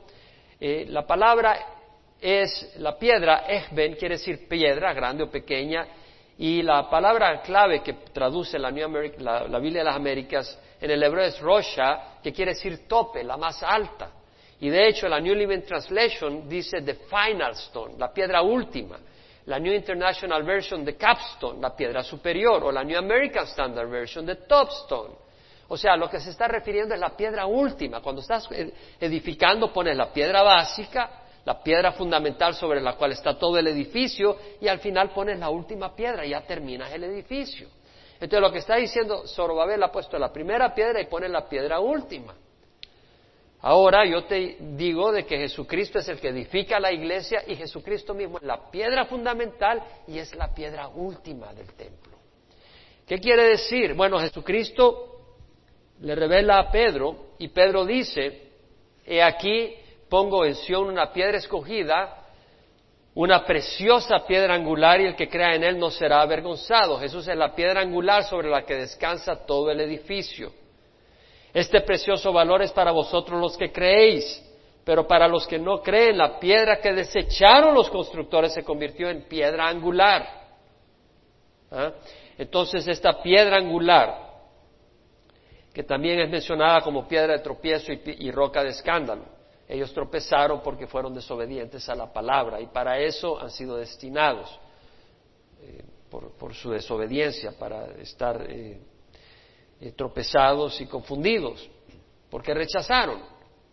Eh, la palabra es, la piedra, Ejben, quiere decir piedra, grande o pequeña, y la palabra clave que traduce la, la, Biblia de las Américas en el hebreo es Rosha, que quiere decir tope, la más alta. Y de hecho, la New Living Translation dice the final stone, la piedra última la New International Version de Capstone, la piedra superior, o la New American Standard Version de Topstone. O sea, lo que se está refiriendo es la piedra última. Cuando estás edificando pones la piedra básica, la piedra fundamental sobre la cual está todo el edificio, y al final pones la última piedra, y ya terminas el edificio. Entonces lo que está diciendo Zorobabel ha puesto la primera piedra y pone la piedra última. Ahora yo te digo de que Jesucristo es el que edifica la iglesia y Jesucristo mismo es la piedra fundamental y es la piedra última del templo. ¿Qué quiere decir? Bueno, Jesucristo le revela a Pedro y Pedro dice, he aquí pongo en Sion una piedra escogida, una preciosa piedra angular y el que crea en él no será avergonzado. Jesús es la piedra angular sobre la que descansa todo el edificio. Este precioso valor es para vosotros los que creéis, pero para los que no creen, la piedra que desecharon los constructores se convirtió en piedra angular. ¿Ah? Entonces esta piedra angular, que también es mencionada como piedra de tropiezo y, roca de escándalo, ellos tropezaron porque fueron desobedientes a la palabra y para eso han sido destinados eh, por, su desobediencia, para estar eh, eh, tropezados y confundidos, porque rechazaron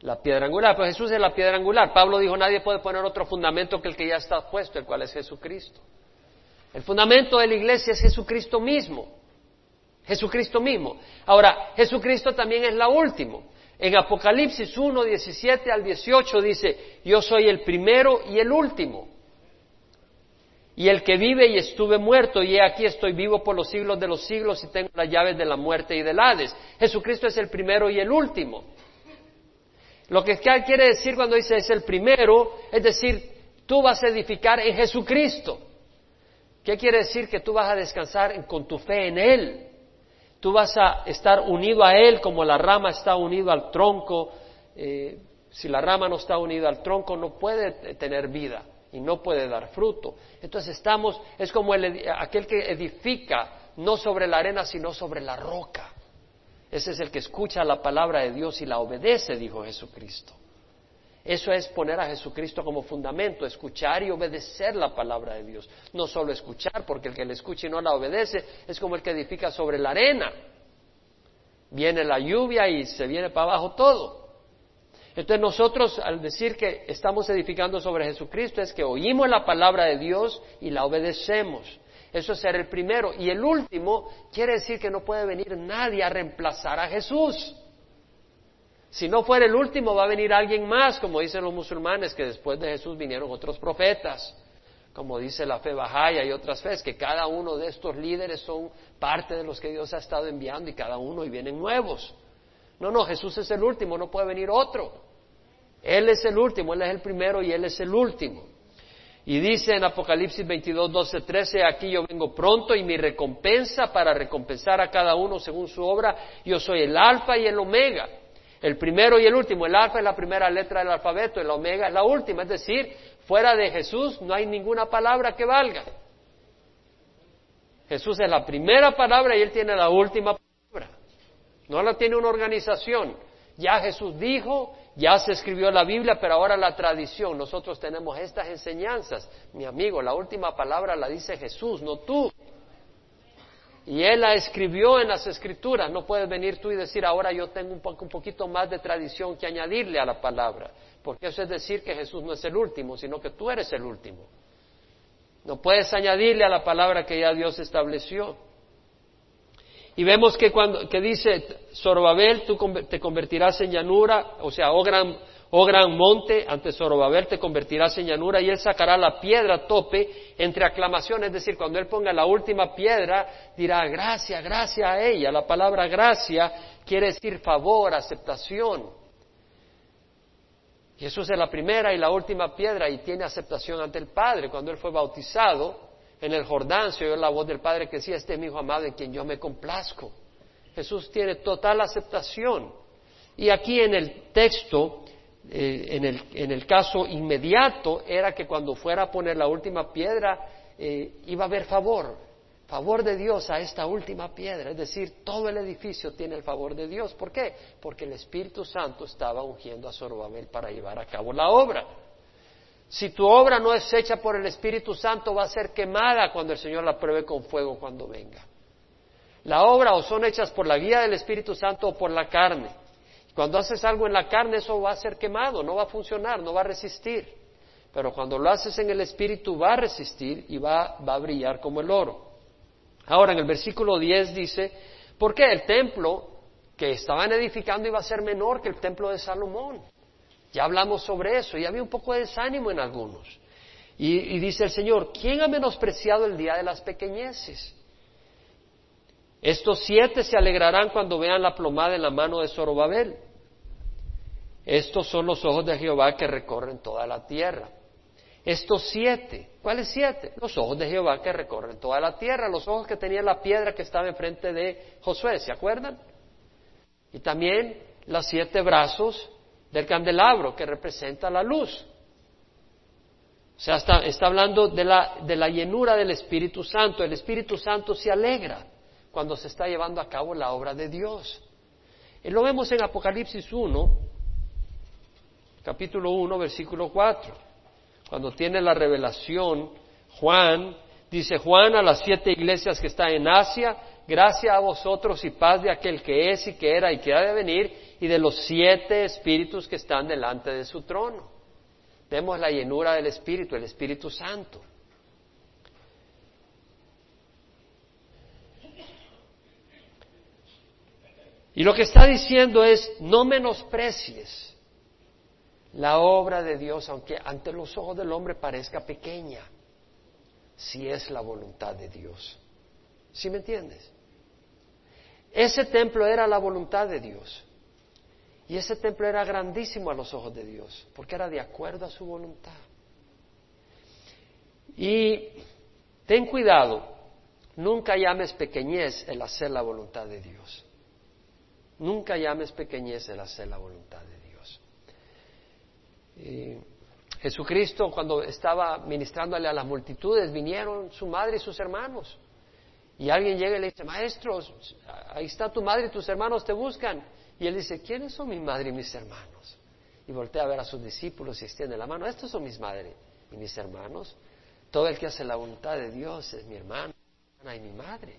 la piedra angular. Pero Jesús es la piedra angular. Pablo dijo, nadie puede poner otro fundamento que el que ya está puesto, el cual es Jesucristo. El fundamento de la iglesia es Jesucristo mismo. Jesucristo mismo. Ahora, Jesucristo también es la última. En Apocalipsis 1, 17 al 18 dice, yo soy el primero y el último. Y el que vive y estuve muerto, y he aquí estoy vivo por los siglos de los siglos y tengo las llaves de la muerte y del Hades. Jesucristo es el primero y el último. Lo que quiere decir cuando dice es el primero, es decir, tú vas a edificar en Jesucristo. ¿Qué quiere decir? Que tú vas a descansar con tu fe en Él. Tú vas a estar unido a Él como la rama está unida al tronco. Eh, si la rama no está unida al tronco, no puede tener vida y no puede dar fruto. Entonces estamos, es como aquel que edifica no sobre la arena, sino sobre la roca. Ese es el que escucha la palabra de Dios y la obedece, dijo Jesucristo. Eso es poner a Jesucristo como fundamento, escuchar y obedecer la palabra de Dios. No solo escuchar, porque el que le escucha y no la obedece es como el que edifica sobre la arena. Viene la lluvia y se viene para abajo todo. Entonces nosotros al decir que estamos edificando sobre Jesucristo es que oímos la palabra de Dios y la obedecemos. Eso es ser el primero. Y el último quiere decir que no puede venir nadie a reemplazar a Jesús. Si no fuera el último, va a venir alguien más, como dicen los musulmanes, que después de Jesús vinieron otros profetas, como dice la fe Bajaya y otras fes, que cada uno de estos líderes son parte de los que Dios ha estado enviando y cada uno y vienen nuevos. No, no, Jesús es el último, no puede venir otro. Él es el último, Él es el primero y Él es el último. Y dice en Apocalipsis 22, 12, 13, aquí yo vengo pronto y mi recompensa para recompensar a cada uno según su obra, yo soy el alfa y el omega, el primero y el último. El alfa es la primera letra del alfabeto, el omega es la última, es decir, fuera de Jesús no hay ninguna palabra que valga. Jesús es la primera palabra y Él tiene la última no la tiene una organización. Ya Jesús dijo, ya se escribió la Biblia, pero ahora la tradición. Nosotros tenemos estas enseñanzas. Mi amigo, la última palabra la dice Jesús, no tú. Y Él la escribió en las escrituras. No puedes venir tú y decir, ahora yo tengo un, poquito más de tradición que añadirle a la palabra. Porque eso es decir que Jesús no es el último, sino que tú eres el último. No puedes añadirle a la palabra que ya Dios estableció. Y vemos que cuando que dice Zorobabel, tú te convertirás en llanura, o sea, oh gran, oh gran monte, ante Zorobabel te convertirás en llanura y él sacará la piedra tope entre aclamaciones, es decir, cuando él ponga la última piedra, dirá gracia, gracia a ella. La palabra gracia quiere decir favor, aceptación. Jesús es la primera y la última piedra y tiene aceptación ante el Padre. Cuando él fue bautizado, en el Jordán se oyó la voz del Padre que decía, este es mi hijo amado en quien yo me complazco. Jesús tiene total aceptación. Y aquí en el texto, eh, en, el, en, el, caso inmediato, era que cuando fuera a poner la última piedra, eh, iba a haber favor, favor de Dios a esta última piedra. Es decir, todo el edificio tiene el favor de Dios. ¿Por qué? Porque el Espíritu Santo estaba ungiendo a Zorobabel para llevar a cabo la obra. Si tu obra no es hecha por el Espíritu Santo, va a ser quemada cuando el Señor la pruebe con fuego cuando venga. La obra o son hechas por la guía del Espíritu Santo o por la carne. Cuando haces algo en la carne, eso va a ser quemado, no va a funcionar, no va a resistir. Pero cuando lo haces en el Espíritu, va a resistir y va, a brillar como el oro. Ahora en el versículo 10 dice, ¿por qué el templo que estaban edificando iba a ser menor que el templo de Salomón? Ya hablamos sobre eso y había un poco de desánimo en algunos. Y, y dice el Señor, ¿quién ha menospreciado el día de las pequeñeces? Estos siete se alegrarán cuando vean la plomada en la mano de Zorobabel. Estos son los ojos de Jehová que recorren toda la tierra. Estos siete, ¿cuáles siete? Los ojos de Jehová que recorren toda la tierra, los ojos que tenía la piedra que estaba enfrente de Josué, ¿se acuerdan? Y también los siete brazos del candelabro que representa la luz. O sea, está, hablando de la, de la llenura del Espíritu Santo. El Espíritu Santo se alegra cuando se está llevando a cabo la obra de Dios. Y lo vemos en Apocalipsis 1, capítulo 1, versículo 4. Cuando tiene la revelación, Juan, dice Juan a las siete iglesias que están en Asia, gracia a vosotros y paz de aquel que es y que era y que ha de venir, y de los siete espíritus que están delante de su trono. Vemos la llenura del Espíritu, el Espíritu Santo. Y lo que está diciendo es, no menosprecies la obra de Dios, aunque ante los ojos del hombre parezca pequeña, si es la voluntad de Dios. ¿Sí me entiendes? Ese templo era la voluntad de Dios. Y ese templo era grandísimo a los ojos de Dios, porque era de acuerdo a su voluntad. Y ten cuidado, nunca llames pequeñez el hacer la voluntad de Dios. Nunca llames pequeñez el hacer la voluntad de Dios. Jesucristo, cuando estaba ministrándole a las multitudes, vinieron su madre y sus hermanos. Y alguien llega y le dice, maestro, ahí está tu madre y tus hermanos te buscan. Y él dice, ¿quiénes son mi madre y mis hermanos? Y voltea a ver a sus discípulos y extiende la mano, estos son mis madres y mis hermanos. Todo el que hace la voluntad de Dios es mi hermano y mi madre.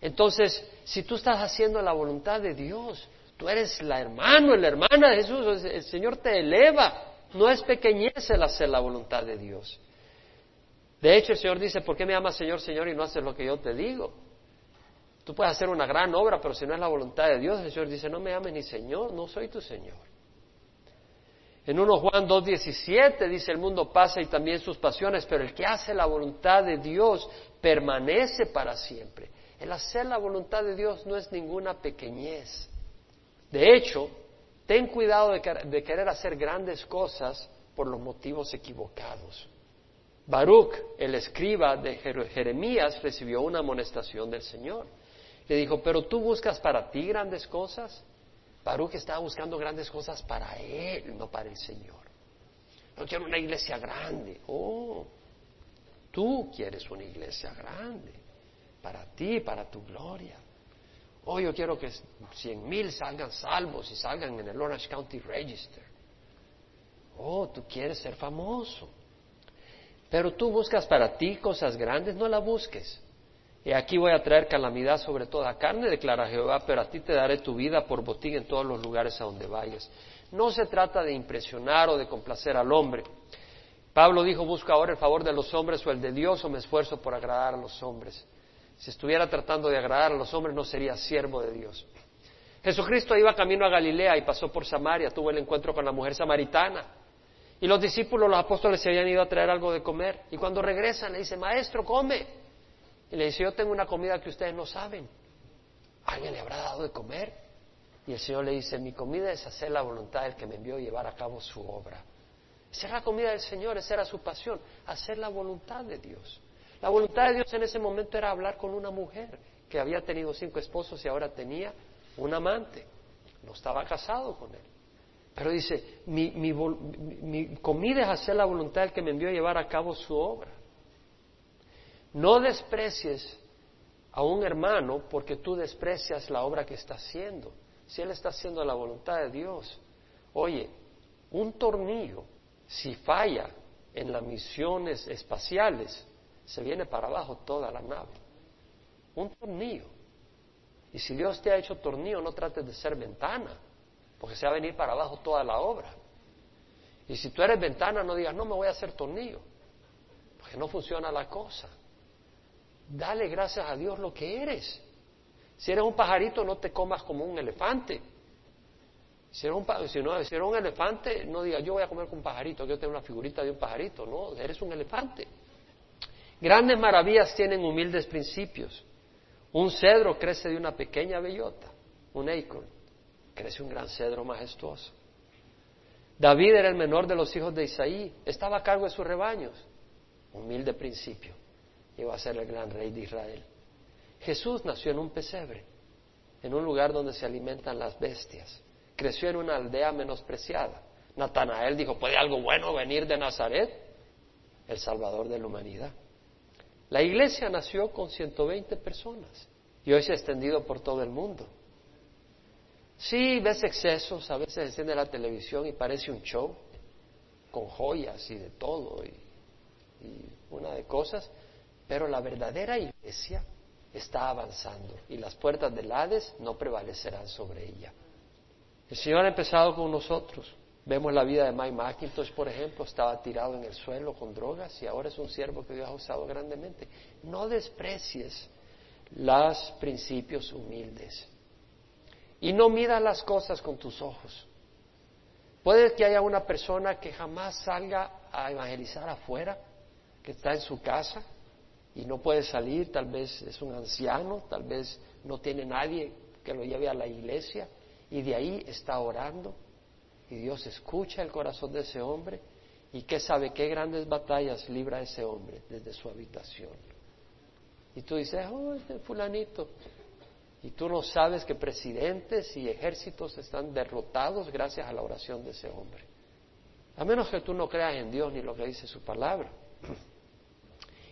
Entonces, si tú estás haciendo la voluntad de Dios, tú eres la hermano, la hermana de Jesús, el Señor te eleva. No es pequeñez el hacer la voluntad de Dios. De hecho, el Señor dice, ¿por qué me amas Señor, Señor y no haces lo que yo te digo? Tú puedes hacer una gran obra, pero si no es la voluntad de Dios, el Señor dice, no me ames ni Señor, no soy tu Señor. En 1 Juan 2.17 dice, el mundo pasa y también sus pasiones, pero el que hace la voluntad de Dios permanece para siempre. El hacer la voluntad de Dios no es ninguna pequeñez. De hecho, ten cuidado de, querer hacer grandes cosas por los motivos equivocados. Baruch, el escriba de Jeremías, recibió una amonestación del Señor. Le dijo, pero tú buscas para ti grandes cosas. Baruch estaba buscando grandes cosas para él, no para el Señor. No quiero una iglesia grande. Oh, tú quieres una iglesia grande para ti, para tu gloria. Oh, yo quiero que cien mil salgan salvos y salgan en el Orange County Register. Oh, tú quieres ser famoso. Pero tú buscas para ti cosas grandes, no la busques. Y aquí voy a traer calamidad sobre toda carne, declara Jehová, pero a ti te daré tu vida por botín en todos los lugares a donde vayas. No se trata de impresionar o de complacer al hombre. Pablo dijo, busca ahora el favor de los hombres o el de Dios o me esfuerzo por agradar a los hombres. Si estuviera tratando de agradar a los hombres, no sería siervo de Dios. Jesucristo iba camino a Galilea y pasó por Samaria, tuvo el encuentro con la mujer samaritana. Y los discípulos, los apóstoles, se habían ido a traer algo de comer. Y cuando regresan, le dice, maestro, come. Y le dice, yo tengo una comida que ustedes no saben. ¿Alguien le habrá dado de comer? Y el Señor le dice, mi comida es hacer la voluntad del que me envió y llevar a cabo su obra. Esa es la comida del Señor, esa era su pasión, hacer la voluntad de Dios. La voluntad de Dios en ese momento era hablar con una mujer que había tenido cinco esposos y ahora tenía un amante. No estaba casado con él. Pero dice, mi, mi, comida es hacer la voluntad del que me envió a llevar a cabo su obra. No desprecies a un hermano porque tú desprecias la obra que está haciendo. Si él está haciendo la voluntad de Dios. Oye, un tornillo, si falla en las misiones espaciales, se viene para abajo toda la nave. Un tornillo. Y si Dios te ha hecho tornillo, no trates de ser ventana, porque se va a venir para abajo toda la obra. Y si tú eres ventana, no digas, no me voy a hacer tornillo, porque no funciona la cosa. dale gracias a Dios lo que eres. Si eres un pajarito, no te comas como un elefante. Si eres un, si no, si eres un elefante, no digas yo voy a comer con un pajarito, yo tengo una figurita de un pajarito. No, eres un elefante. Grandes maravillas tienen humildes principios. Un cedro crece de una pequeña bellota, un acorn. Crece un gran cedro majestuoso. David era el menor de los hijos de Isaí, estaba a cargo de sus rebaños. Humilde principio. Iba a ser el gran rey de Israel. Jesús nació en un pesebre, en un lugar donde se alimentan las bestias. Creció en una aldea menospreciada. Natanael dijo, ¿puede algo bueno venir de Nazaret? El Salvador de la humanidad. La iglesia nació con 120 personas y hoy se ha extendido por todo el mundo. Sí, ves excesos, a veces enciende la televisión y parece un show, con joyas y de todo y, y una de cosas, pero la verdadera iglesia está avanzando y las puertas del Hades no prevalecerán sobre ella. El Señor ha empezado con nosotros. Vemos la vida de Mike McIntosh, por ejemplo, estaba tirado en el suelo con drogas y ahora es un siervo que Dios ha usado grandemente. No desprecies los principios humildes y no midas las cosas con tus ojos. Puede que haya una persona que jamás salga a evangelizar afuera, que está en su casa y no puede salir, tal vez es un anciano, tal vez no tiene nadie que lo lleve a la iglesia y de ahí está orando y Dios escucha el corazón de ese hombre y que sabe qué grandes batallas libra ese hombre desde su habitación. Y tú dices, oh, este fulanito. Y tú no sabes que presidentes y ejércitos están derrotados gracias a la oración de ese hombre. A menos que tú no creas en Dios ni lo que dice su palabra.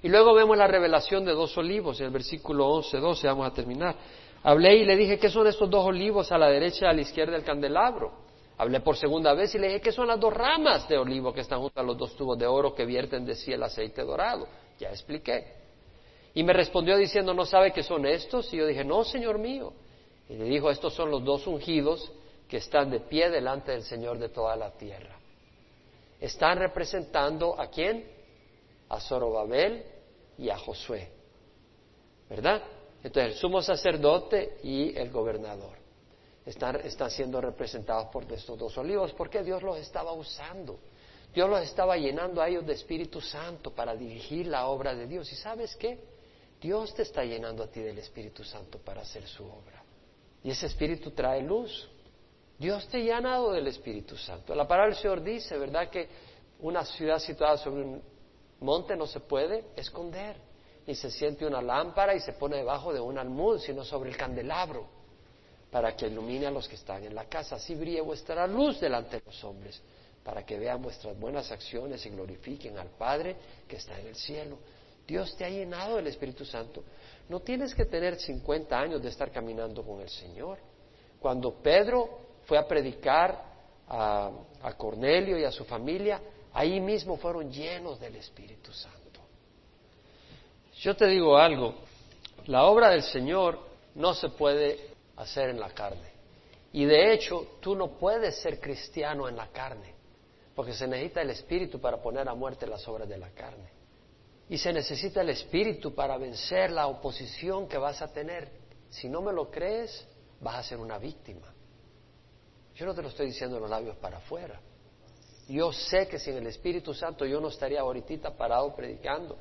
Y luego vemos la revelación de dos olivos en el versículo 11, 12, vamos a terminar. Hablé y le dije, ¿qué son estos dos olivos a la derecha y a la izquierda del candelabro? Hablé por segunda vez y le dije, ¿qué son las dos ramas de olivo que están junto a los dos tubos de oro que vierten de sí el aceite dorado? Ya expliqué. Y me respondió diciendo, ¿no sabe qué son estos? Y yo dije, no, Señor mío. Y le dijo, estos son los dos ungidos que están de pie delante del Señor de toda la tierra. Están representando a quién? A Zorobabel y a Josué. ¿Verdad? Entonces el sumo sacerdote y el gobernador están, siendo representados por estos dos olivos, porque Dios los estaba usando. Dios los estaba llenando a ellos de Espíritu Santo para dirigir la obra de Dios. ¿Y sabes qué? Dios te está llenando a ti del Espíritu Santo para hacer su obra. Y ese Espíritu trae luz. Dios te ha llenado del Espíritu Santo. La palabra del Señor dice, ¿verdad? Que una ciudad situada sobre un monte no se puede esconder. Ni se siente una lámpara y se pone debajo de un almud, sino sobre el candelabro para que ilumine a los que están en la casa. Así brille vuestra luz delante de los hombres, para que vean vuestras buenas acciones y glorifiquen al Padre que está en el cielo. Dios te ha llenado del Espíritu Santo. No tienes que tener 50 años de estar caminando con el Señor. Cuando Pedro fue a predicar a, a Cornelio y a su familia, ahí mismo fueron llenos del Espíritu Santo. Yo te digo algo, la obra del Señor no se puede hacer en la carne. Y de hecho, tú no puedes ser cristiano en la carne, porque se necesita el Espíritu para poner a muerte las obras de la carne. Y se necesita el Espíritu para vencer la oposición que vas a tener. Si no me lo crees, vas a ser una víctima. Yo no te lo estoy diciendo en los labios para afuera. Yo sé que sin el Espíritu Santo yo no estaría ahorita parado predicando.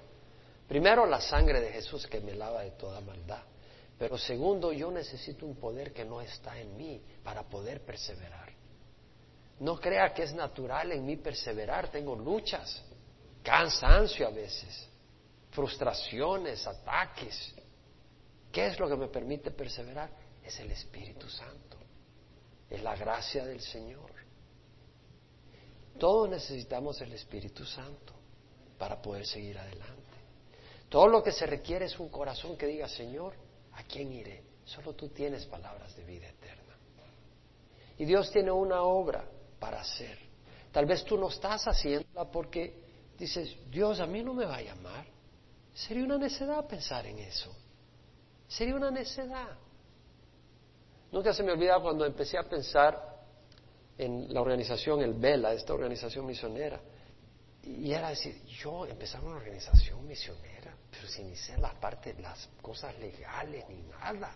Primero la sangre de Jesús que me lava de toda maldad. Pero segundo, yo necesito un poder que no está en mí para poder perseverar. No crea que es natural en mí perseverar, tengo luchas, cansancio a veces, frustraciones, ataques. ¿Qué es lo que me permite perseverar? Es el Espíritu Santo, es la gracia del Señor. Todos necesitamos el Espíritu Santo para poder seguir adelante. Todo lo que se requiere es un corazón que diga, Señor, ¿A quién iré? Solo tú tienes palabras de vida eterna. Y Dios tiene una obra para hacer. Tal vez tú no estás haciéndola porque dices, Dios a mí no me va a llamar. Sería una necedad pensar en eso. Sería una necedad. Nunca se me olvida cuando empecé a pensar en la organización El Vela, esta organización misionera. Y era decir, yo empezar una organización misionera pero sin ni sé la parte, las cosas legales ni nada.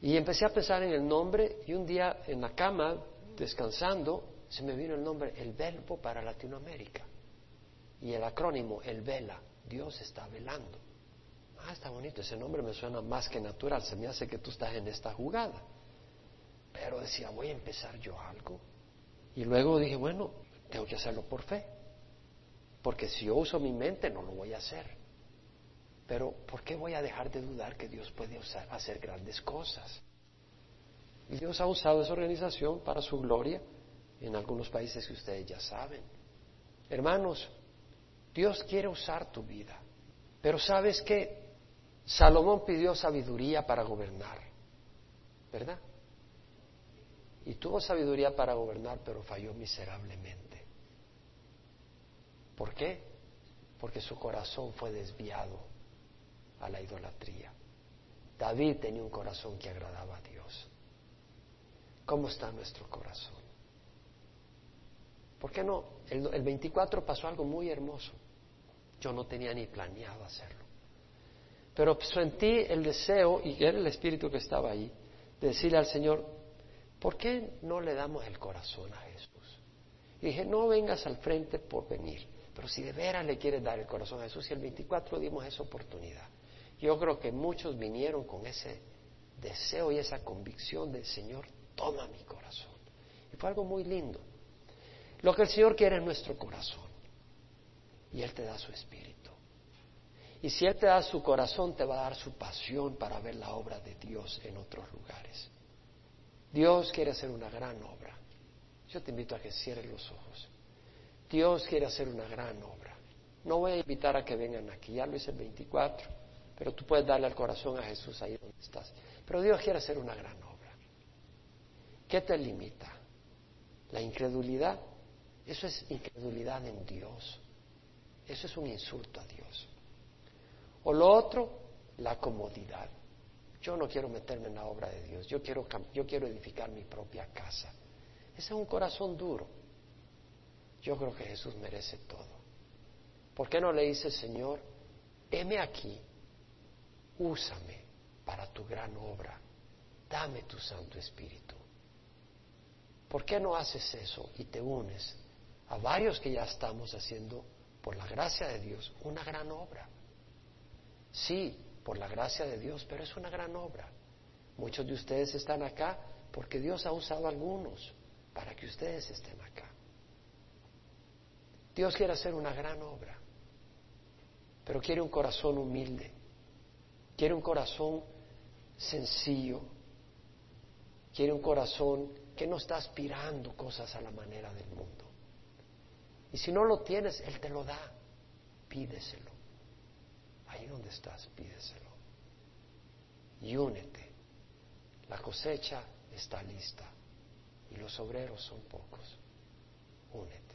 Y empecé a pensar en el nombre y un día en la cama, descansando, se me vino el nombre, el verbo para Latinoamérica. Y el acrónimo, el vela, Dios está velando. Ah, está bonito, ese nombre me suena más que natural, se me hace que tú estás en esta jugada. Pero decía, voy a empezar yo algo. Y luego dije, bueno, tengo que hacerlo por fe. Porque si yo uso mi mente, no lo voy a hacer. Pero ¿por qué voy a dejar de dudar que Dios puede usar, hacer grandes cosas? Y Dios ha usado esa organización para su gloria en algunos países que ustedes ya saben. Hermanos, Dios quiere usar tu vida. Pero sabes que Salomón pidió sabiduría para gobernar, ¿verdad? Y tuvo sabiduría para gobernar, pero falló miserablemente. ¿Por qué? Porque su corazón fue desviado a la idolatría. David tenía un corazón que agradaba a Dios. ¿Cómo está nuestro corazón? ¿Por qué no? El, el 24 pasó algo muy hermoso. Yo no tenía ni planeado hacerlo. Pero sentí el deseo, y era el espíritu que estaba ahí, de decirle al Señor, ¿por qué no le damos el corazón a Jesús? Y dije, no vengas al frente por venir, pero si de veras le quieres dar el corazón a Jesús, y el 24 dimos esa oportunidad. Yo creo que muchos vinieron con ese deseo y esa convicción del Señor, toma mi corazón. Y fue algo muy lindo. Lo que el Señor quiere es nuestro corazón. Y Él te da su espíritu. Y si Él te da su corazón, te va a dar su pasión para ver la obra de Dios en otros lugares. Dios quiere hacer una gran obra. Yo te invito a que cierres los ojos. Dios quiere hacer una gran obra. No voy a invitar a que vengan aquí, ya lo hice el 24, pero tú puedes darle al corazón a Jesús ahí donde estás. Pero Dios quiere hacer una gran obra. ¿Qué te limita? La incredulidad. Eso es incredulidad en Dios. Eso es un insulto a Dios. O lo otro, la comodidad. Yo no quiero meterme en la obra de Dios, yo quiero, yo quiero edificar mi propia casa. Ese es un corazón duro. Yo creo que Jesús merece todo. ¿Por qué no le dice, Señor, heme aquí, úsame para tu gran obra, dame tu Santo Espíritu? ¿Por qué no haces eso y te unes a varios que ya estamos haciendo, por la gracia de Dios, una gran obra? Sí, por la gracia de Dios, pero es una gran obra. Muchos de ustedes están acá porque Dios ha usado a algunos para que ustedes estén acá. Dios quiere hacer una gran obra, pero quiere un corazón humilde, quiere un corazón sencillo, quiere un corazón que no está aspirando cosas a la manera del mundo. Y si no lo tienes, Él te lo da, pídeselo. Ahí donde estás, pídeselo. Y únete. La cosecha está lista y los obreros son pocos. Únete.